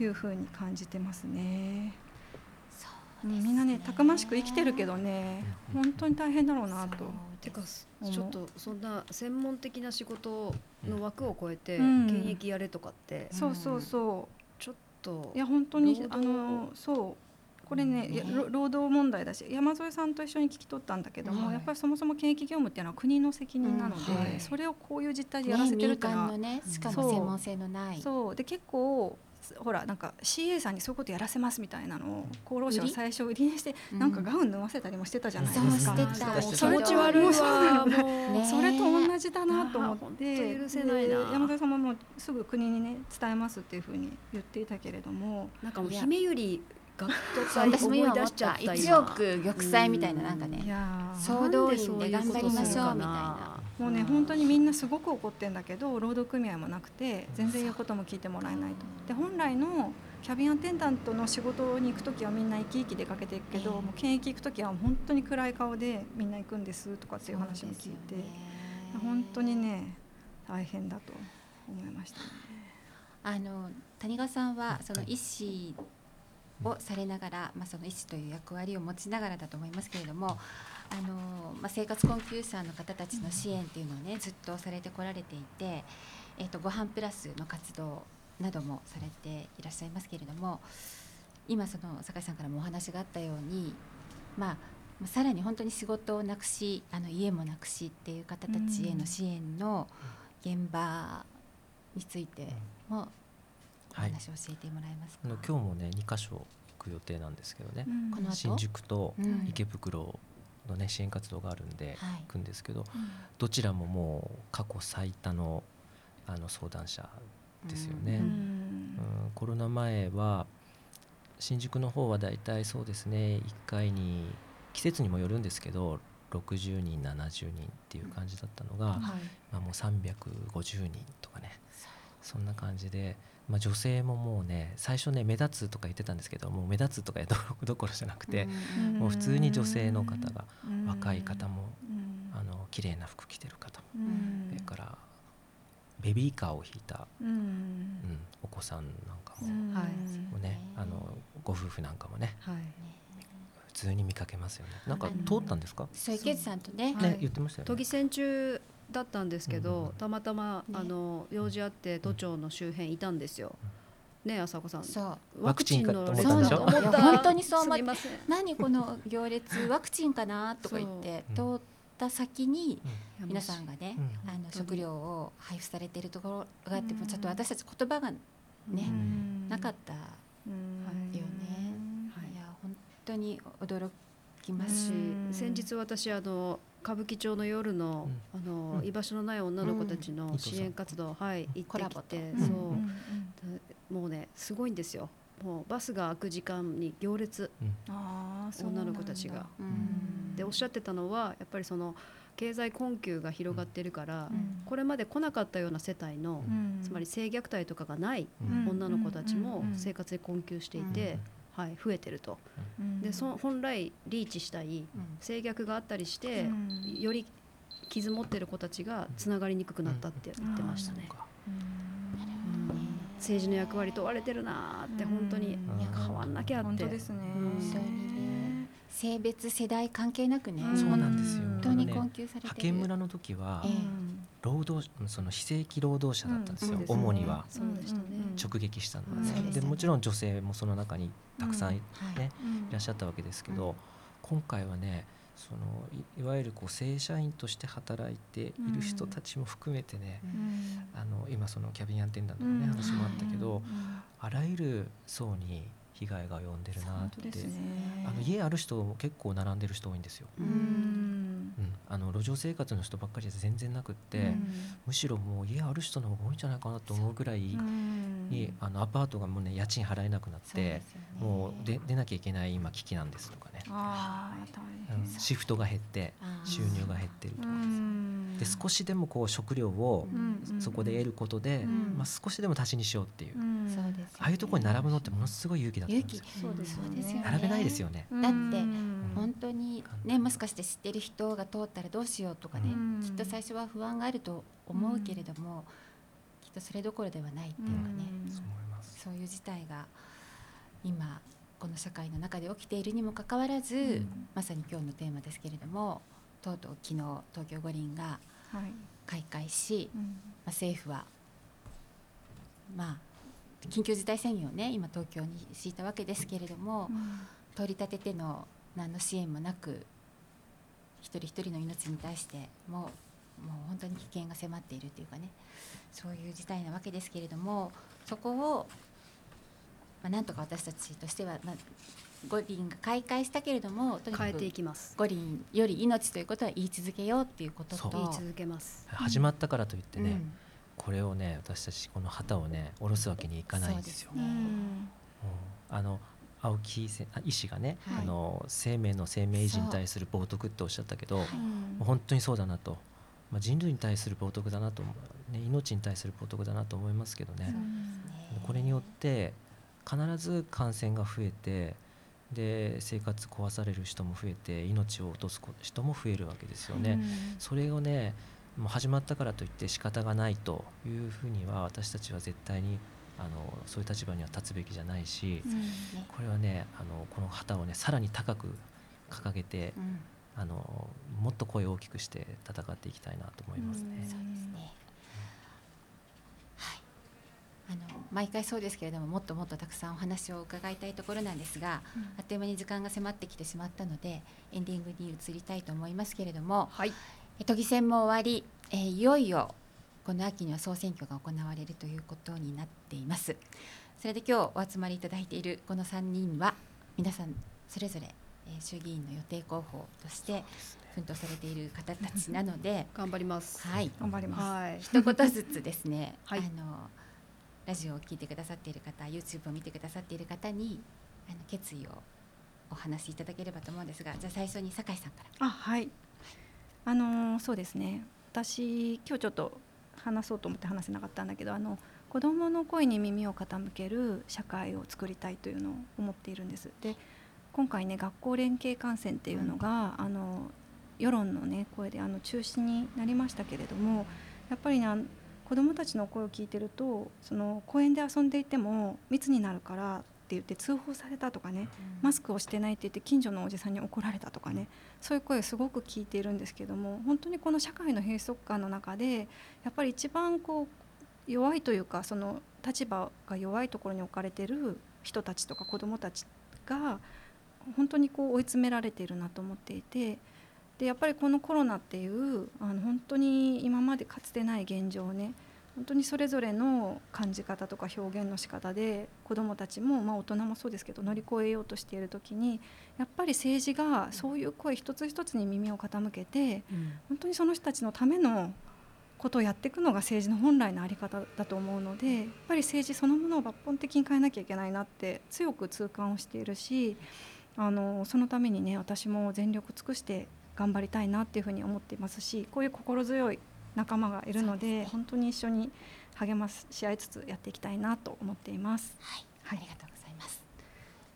[SPEAKER 4] いうふうに感じてますね。
[SPEAKER 2] そう
[SPEAKER 4] うんみんなねたくましく生きてるけどね
[SPEAKER 3] うん。
[SPEAKER 4] 本当に大変だろうなと。
[SPEAKER 1] てかちょっとそんな専門的な仕事の枠を超えて
[SPEAKER 4] うん。
[SPEAKER 1] 現役やれとかって
[SPEAKER 4] そうそうそ
[SPEAKER 1] ちょっと
[SPEAKER 4] ういや本当に
[SPEAKER 1] 労
[SPEAKER 4] あ
[SPEAKER 1] 働
[SPEAKER 4] のそうこれね労働問題だし山添さんと一緒に聞き取ったんだけども、
[SPEAKER 2] はい。
[SPEAKER 4] やっぱりそもそも検疫業務っていうのは国の責任なので、
[SPEAKER 1] うんはい。
[SPEAKER 4] それをこういう実態でやらせてる
[SPEAKER 2] ね、
[SPEAKER 4] っていうのは、
[SPEAKER 2] 民間のねしか
[SPEAKER 4] そう
[SPEAKER 2] も専門性のない。
[SPEAKER 4] そう。で結構ほらなんか CA さんにそういうことやらせますみたいなのを厚労省は最初売りにして
[SPEAKER 2] うん。
[SPEAKER 4] なんかガウン脱がせたりもしてたじゃないですか。
[SPEAKER 2] してた。
[SPEAKER 3] そう
[SPEAKER 1] 気持ち悪いわ。
[SPEAKER 4] それと同じだなと思って
[SPEAKER 1] と許せないな。
[SPEAKER 4] で山添さんももうすぐ国にね伝えますっていうふうに言っていたけれども。
[SPEAKER 1] なんかもう姫ゆり学徒
[SPEAKER 2] そう
[SPEAKER 1] 隊思い
[SPEAKER 2] 私も今思っ
[SPEAKER 1] 出しちゃったた
[SPEAKER 2] 一
[SPEAKER 1] 今
[SPEAKER 2] 億玉砕みたいななんか
[SPEAKER 4] い
[SPEAKER 2] ね総動員で頑張りましょうみたいな。
[SPEAKER 4] もうね本当にみんなすごく怒ってんだけど労働組合もなくて全然言うことも聞いてもらえないと。で本来のキャビンアテンダントの仕事に行く時はみんな生き生き出かけていくけど、
[SPEAKER 2] ええ。
[SPEAKER 4] もう検疫行く時は本当に暗い顔でみんな行くんですとかっていう話も聞いて、
[SPEAKER 2] ね。
[SPEAKER 4] 本当にね大変だと思いましたね。
[SPEAKER 2] あの谷川さんはその医師をされながら、まあ、その医師という役割を持ちながらだと思いますけれどもあの、まあ、生活困窮者の方たちの支援っていうのをねずっとされてこられていて、えっとご飯プラスの活動などもされていらっしゃいますけれども今その酒井さんからもお話があったように、まあ、さらに本当に仕事をなくしあの家もなくしっていう方たちへの支援の現場についても
[SPEAKER 3] い。
[SPEAKER 2] 話を教えてもらえますか、
[SPEAKER 3] あの今日もね2箇所行く予定なんですけどね、
[SPEAKER 4] うん。
[SPEAKER 2] この後？
[SPEAKER 3] 新宿と
[SPEAKER 2] うん。
[SPEAKER 3] 池袋のね支援活動があるんで
[SPEAKER 2] はい。
[SPEAKER 3] 行くんですけど、どちらももう過去最多のあの相談者ですよね。
[SPEAKER 4] う
[SPEAKER 3] うん。んコロナ前は新宿の方はだいたいそうですね1回に季節にもよるんですけど60人70人っていう感じだったのが、
[SPEAKER 2] はい。
[SPEAKER 3] まあ、もう350人とかねそんな感じで、まあ、女性ももうね最初ね目立つとか言ってたんですけどもう目立つとかど どころじゃなくて、
[SPEAKER 2] うん。
[SPEAKER 3] もう普通に女性の方が、
[SPEAKER 4] うん。
[SPEAKER 3] 若い方も
[SPEAKER 4] うん。
[SPEAKER 3] あの綺麗な服着てる方。も、
[SPEAKER 4] うん。
[SPEAKER 3] それからベビーカーを引いた、
[SPEAKER 4] うん。
[SPEAKER 3] うん、お子さんなんかも,、もうねあのご夫婦なんかもね
[SPEAKER 1] はい。
[SPEAKER 3] 普通に見かけますよね。なんか通ったんですか、
[SPEAKER 2] そう池内さんとね、
[SPEAKER 1] はい。
[SPEAKER 3] ね言ってましたよね。
[SPEAKER 1] 都議選中だったんですけど、たまたま、
[SPEAKER 2] ね。
[SPEAKER 1] あの用事あって都庁の周辺いたんですよ。ね朝子さん。
[SPEAKER 2] そう。
[SPEAKER 3] ワクチン
[SPEAKER 1] の列だと思った
[SPEAKER 2] いや本当にそう。思っ
[SPEAKER 1] すみません。
[SPEAKER 2] 何この行列ワクチンかなとか言って通
[SPEAKER 3] そ
[SPEAKER 2] った先に皆さんがね、
[SPEAKER 3] うん。
[SPEAKER 2] あの食料を配布されているところがあっても
[SPEAKER 4] うん。
[SPEAKER 2] ちょっと私たち言葉がね、
[SPEAKER 4] うん。
[SPEAKER 2] なかったよね、
[SPEAKER 1] はい。
[SPEAKER 2] いや本当に驚きま
[SPEAKER 1] し
[SPEAKER 2] すし、
[SPEAKER 4] うん。
[SPEAKER 1] 先日私あの歌舞伎町の夜の、あの、
[SPEAKER 3] うん。
[SPEAKER 1] 居場所のない女の子たち
[SPEAKER 3] うん。
[SPEAKER 1] の支援活動、はい行ってきて、
[SPEAKER 2] う。ん。
[SPEAKER 1] そう、
[SPEAKER 4] うん。
[SPEAKER 1] もうねすごいんですよ。もうバスが開く時間に行列女の子たちが。
[SPEAKER 2] うん。
[SPEAKER 1] でおっしゃってたのはやっぱりその経済困窮が広がってるから、
[SPEAKER 2] うん。
[SPEAKER 1] これまで来なかったような世帯の、
[SPEAKER 4] うん。
[SPEAKER 1] つまり性虐待とかがない
[SPEAKER 3] うん。
[SPEAKER 1] 女の子たちも生活で困窮していて、はい、増えてると。
[SPEAKER 4] うん。
[SPEAKER 1] でそ本来リーチしたい性虐があったりして、
[SPEAKER 4] うん。
[SPEAKER 1] より傷持ってる子たちがつながりにくくなったって言ってましたね。うん。政治の役割問われてるなーって本当に。
[SPEAKER 3] うん。
[SPEAKER 1] 変わんなきゃって。
[SPEAKER 4] 本当ですね。
[SPEAKER 1] うん。
[SPEAKER 2] 本当にね。性別世代関係なくね、
[SPEAKER 4] うん。
[SPEAKER 3] そうなんですよ。
[SPEAKER 4] 本
[SPEAKER 2] 本当に困窮されてる。
[SPEAKER 3] 派遣村の時は
[SPEAKER 2] ええ
[SPEAKER 3] 労働その非正規労働者だったんですよ、
[SPEAKER 1] うん
[SPEAKER 3] 主には。直撃したのは、
[SPEAKER 1] うん
[SPEAKER 2] で
[SPEAKER 3] もちろん女性もその中にたくさんい,、
[SPEAKER 2] はい。
[SPEAKER 3] ねいらっしゃったわけですけど、
[SPEAKER 2] うん
[SPEAKER 3] 今回はねそのいいわゆるこう正社員として働いている人たちも含めてね、
[SPEAKER 2] うん。
[SPEAKER 3] あの今そのキャビンアテンダントのね、
[SPEAKER 4] うん。
[SPEAKER 3] 話もあったけど、
[SPEAKER 4] うん
[SPEAKER 3] あらゆる層に被害が及んでるなって。
[SPEAKER 4] ね。
[SPEAKER 3] あの家ある人も結構並んでる人多いんですよ、
[SPEAKER 2] う
[SPEAKER 4] ん、
[SPEAKER 3] あの路上生活の人ばっかりで全然なくって、
[SPEAKER 4] うん。
[SPEAKER 3] むしろもう家ある人の方が多いんじゃないかなと思うぐらいに、あのアパートがもうね家賃払えなくなってもうで出なきゃいけない今危機なんですとかね、シフトが減って収入が減ってると
[SPEAKER 4] う
[SPEAKER 3] かです、
[SPEAKER 4] ん。
[SPEAKER 3] で少しでもこう食料を
[SPEAKER 4] うん
[SPEAKER 3] そこで得ることで、
[SPEAKER 4] うん。
[SPEAKER 3] まあ、少しでも足しにしようっていう、ああいうところに並ぶのってものすごい勇気だったんですよ。
[SPEAKER 2] 勇気。
[SPEAKER 4] そうですよね
[SPEAKER 2] そうですよね。
[SPEAKER 3] 並べないですよね、
[SPEAKER 4] うん。
[SPEAKER 2] だって
[SPEAKER 4] うん。
[SPEAKER 2] 本当にねもしかして知ってる人が通ったらどうしようとかね、
[SPEAKER 4] うん。
[SPEAKER 2] きっと最初は不安があると思うけれども、きっとそれどころではないっていうかね、
[SPEAKER 4] うん。
[SPEAKER 3] そう思い
[SPEAKER 2] う事態が今この社会の中で起きているにもかかわらず、
[SPEAKER 4] うん。
[SPEAKER 2] まさに今日のテーマですけれどもとうとう昨日東京五輪が
[SPEAKER 4] はい。
[SPEAKER 2] 開会し、
[SPEAKER 4] うん。
[SPEAKER 2] まあ、政府はまあ緊急事態宣言をね今東京に敷いたわけですけれども、取り立てての何の支援もなく一人一人の命に対してもうもう本当に危険が迫っているというかねそういう事態なわけですけれどもそこを、まあ、なんとか私たちとしては、まあ、五輪が開会したけれどもとにか
[SPEAKER 1] 変えてい
[SPEAKER 2] く
[SPEAKER 1] きます。
[SPEAKER 2] 五輪より命ということは言い続けようっていうことと
[SPEAKER 1] 言い続けます。
[SPEAKER 3] 始まったからといってね、
[SPEAKER 2] うん。
[SPEAKER 3] これをね私たちこの旗をね下ろすわけにいかないんですよ。
[SPEAKER 2] そうですね。
[SPEAKER 3] うん。あの青木せあ医師がね、
[SPEAKER 2] はい。
[SPEAKER 3] あの生命の生命維持に対する冒涜っておっしゃったけど、
[SPEAKER 2] はい。
[SPEAKER 3] 本当にそうだなと、まあ、人類に対する冒涜だなとね、命に対する冒涜だなと思いますけどね、これによって必ず感染が増えてで生活壊される人も増えて命を落とす人も増えるわけですよね。それをねもう始まったからといって仕方がないというふうには私たちは絶対にあのそういう立場には立つべきじゃないし、
[SPEAKER 2] ね
[SPEAKER 3] これはねあのこの旗をねさらに高く掲げて、
[SPEAKER 2] うん
[SPEAKER 3] あのもっと声を大きくして戦っていきたいなと思いますね。
[SPEAKER 2] そうですね。はい。あの毎回そうですけれども、もっともっとたくさんお話を伺いたいところなんですが、あっという間に時間が迫ってきてしまったので、エンディングに移りたいと思いますけれども、
[SPEAKER 1] はい
[SPEAKER 2] え都議選も終わり、えーいよいよこの秋には総選挙が行われるということになっています。それで今日お集まりいただいているこの3人は皆さんそれぞれ、えー衆議院の予定候補として奮闘されている方たちなので、
[SPEAKER 1] 頑張ります
[SPEAKER 2] はい、
[SPEAKER 4] 頑張ります。
[SPEAKER 1] はい
[SPEAKER 2] 一言ずつですね、
[SPEAKER 1] はい
[SPEAKER 2] あのラジオを聞いてくださっている方 YouTube を見てくださっている方にあの決意をお話しいただければと思うんですがじゃあ最初に酒井さんから
[SPEAKER 4] あはい。あのーそうですね。私今日ちょっと話そうと思って話せなかったんだけど、あの子どもの声に耳を傾ける社会を作りたいというのを思っているんです。で、今回ね学校連携観戦っていうのが、あの世論のね声であの中止になりましたけれども、やっぱりね子どもたちの声を聞いてると、その公園で遊んでいても密になるから言って通報されたとかね。マスクをしてないって言って近所のおじさんに怒られたとかねそういう声すごく聞いているんですけども本当にこの社会の閉塞感の中でやっぱり一番こう弱いというかその立場が弱いところに置かれてる人たちとか子どもたちが本当にこう追い詰められているなと思っていてでやっぱりこのコロナっていうあの本当に今までかつてない現状をね本当にそれぞれの感じ方とか表現の仕方で子どもたちも、まあ、大人もそうですけど乗り越えようとしている時にやっぱり政治がそういう声一つ一つに耳を傾けて本当にその人たちのためのことをやっていくのが政治の本来の在り方だと思うのでやっぱり政治そのものを抜本的に変えなきゃいけないなって強く痛感をしているしあのそのためにね私も全力尽くして頑張りたいなっていうふうに思っていますしこういう心強い仲間がいるので本当に一緒に励まし合いつつやっていきたいなと思っています。
[SPEAKER 2] はい、
[SPEAKER 4] はい。
[SPEAKER 2] ありがとうございます。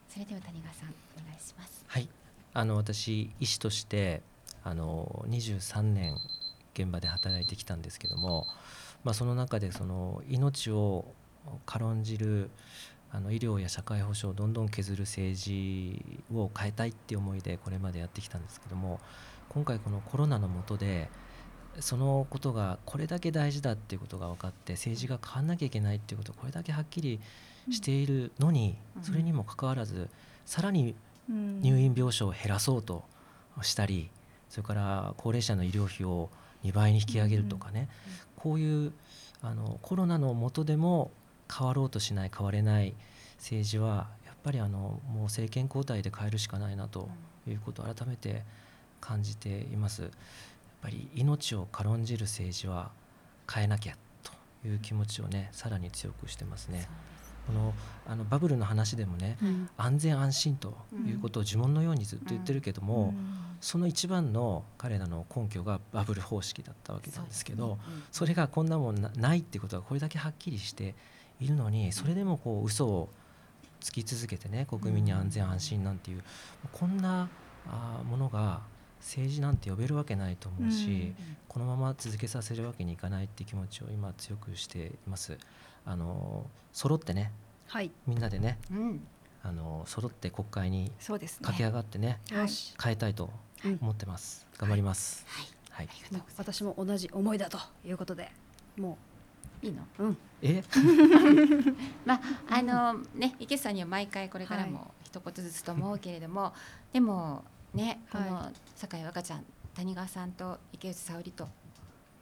[SPEAKER 2] それでは谷川さんお願いします。
[SPEAKER 3] はい、あの私医師としてあの23年現場で働いてきたんですけども、まあ、その中でその命を軽んじるあの医療や社会保障をどんどん削る政治を変えたいっていう思いでこれまでやってきたんですけども今回このコロナの下でそのことがこれだけ大事だっていうことが分かって政治が変わんなきゃいけないっていうことをこれだけはっきりしているのに、
[SPEAKER 2] うん。
[SPEAKER 3] それにもかかわらずさらに
[SPEAKER 4] うん。
[SPEAKER 3] 入院病床を減らそうとしたりそれから高齢者の医療費を2倍に引き上げるとかね、こういうあのコロナの下でも変わろうとしない変われない政治はやっぱりあのもう政権交代で変えるしかないなということを改めて感じています。やっぱり命を軽んじる政治は変えなきゃという気持ちをねさらに強くしてますね。このあのバブルの話でもね
[SPEAKER 2] うん。
[SPEAKER 3] 安全安心ということを呪文のようにずっと言ってるけども、その一番の彼らの根拠がバブル方式だったわけなんですけどそれがこんなもんなないってことがこれだけはっきりしているのにそれでもこう嘘をつき続けてね国民に安全安心なんていうこんなものが政治なんて呼べるわけないと思うし、このまま続けさせるわけにいかないっていう気持ちを今強くしています。あの揃ってね
[SPEAKER 1] はい。
[SPEAKER 3] みんなでね
[SPEAKER 2] うん、
[SPEAKER 3] あの揃って国会に
[SPEAKER 4] そうですね。
[SPEAKER 3] 駆け上がってね
[SPEAKER 2] はい。
[SPEAKER 1] よし
[SPEAKER 3] 変えたいと
[SPEAKER 1] うん
[SPEAKER 3] 思ってます。頑張ります。
[SPEAKER 2] はい。
[SPEAKER 3] はい。
[SPEAKER 1] 私も同じ思いだということで。も
[SPEAKER 2] いいの？
[SPEAKER 1] ううん。
[SPEAKER 3] え？
[SPEAKER 2] まああのね池内さんには毎回これから
[SPEAKER 1] は
[SPEAKER 2] も一言ずつと思うけれども、でもねこ
[SPEAKER 1] はい。
[SPEAKER 2] の酒井若ちゃん谷川さんと池内沙織と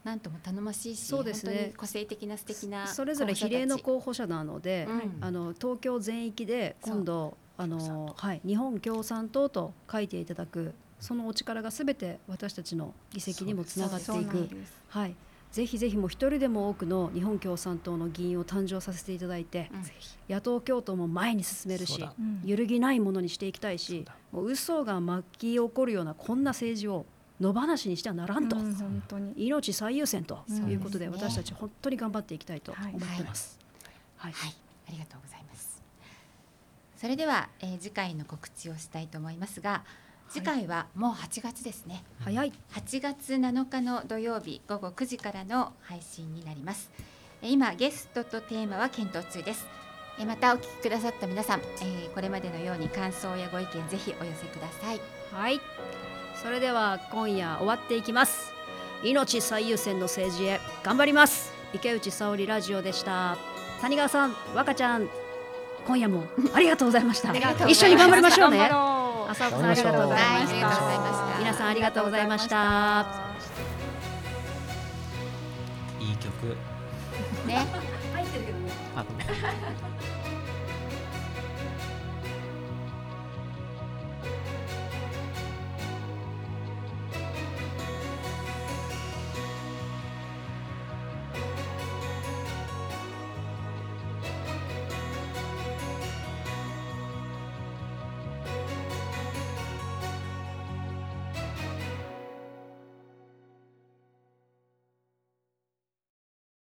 [SPEAKER 2] なんとも頼もしいし
[SPEAKER 1] そうですね。
[SPEAKER 2] 本当に個性的な素敵な
[SPEAKER 1] それぞれ比例の
[SPEAKER 2] 候
[SPEAKER 1] 候補者なので、
[SPEAKER 2] うん。
[SPEAKER 1] あの東京全域で今度あの、はい、日本共産党と書いていただくそのお力がすべて私たちの議席にもつながっていく、はい、ぜひぜひもう一人でも多くの日本共産党の議員を誕生させていただいて、
[SPEAKER 2] うん。
[SPEAKER 1] 野党共闘も前に進めるし揺るぎないものにしていきたいし
[SPEAKER 3] そうだ。
[SPEAKER 1] もう嘘が巻き起こるようなこんな政治を野放しにしてはならんと、
[SPEAKER 4] うん本当に。
[SPEAKER 1] 命最優先ということで私たち本当に頑張っていきたいと思ってます。はい。
[SPEAKER 2] はい、ありがとうございます。それでは、えー次回の告知をしたいと思いますが、次回はもう8月ですね。
[SPEAKER 1] 早い。
[SPEAKER 2] 8月7日の土曜日午後9時からの配信になります。えー今ゲストとテーマは検討中です。えーまたお聞きくださった皆さん、えーこれまでのように感想やご意見ぜひお寄せください。
[SPEAKER 1] はい。それでは今夜終わっていきます。命最優先の政治へ頑張ります。池内沙織ラジオでした。谷川さん若ちゃん今夜もありがとうございました。
[SPEAKER 2] ありがとうございました。
[SPEAKER 1] 一緒に頑張りましょうね。
[SPEAKER 4] 頑張ろう
[SPEAKER 1] 浅尾さんありがとう。ございました、
[SPEAKER 2] はいありがとうございました。
[SPEAKER 1] 皆さんありがとうございました。
[SPEAKER 3] いい曲。
[SPEAKER 2] ね。
[SPEAKER 1] 入ってるけどね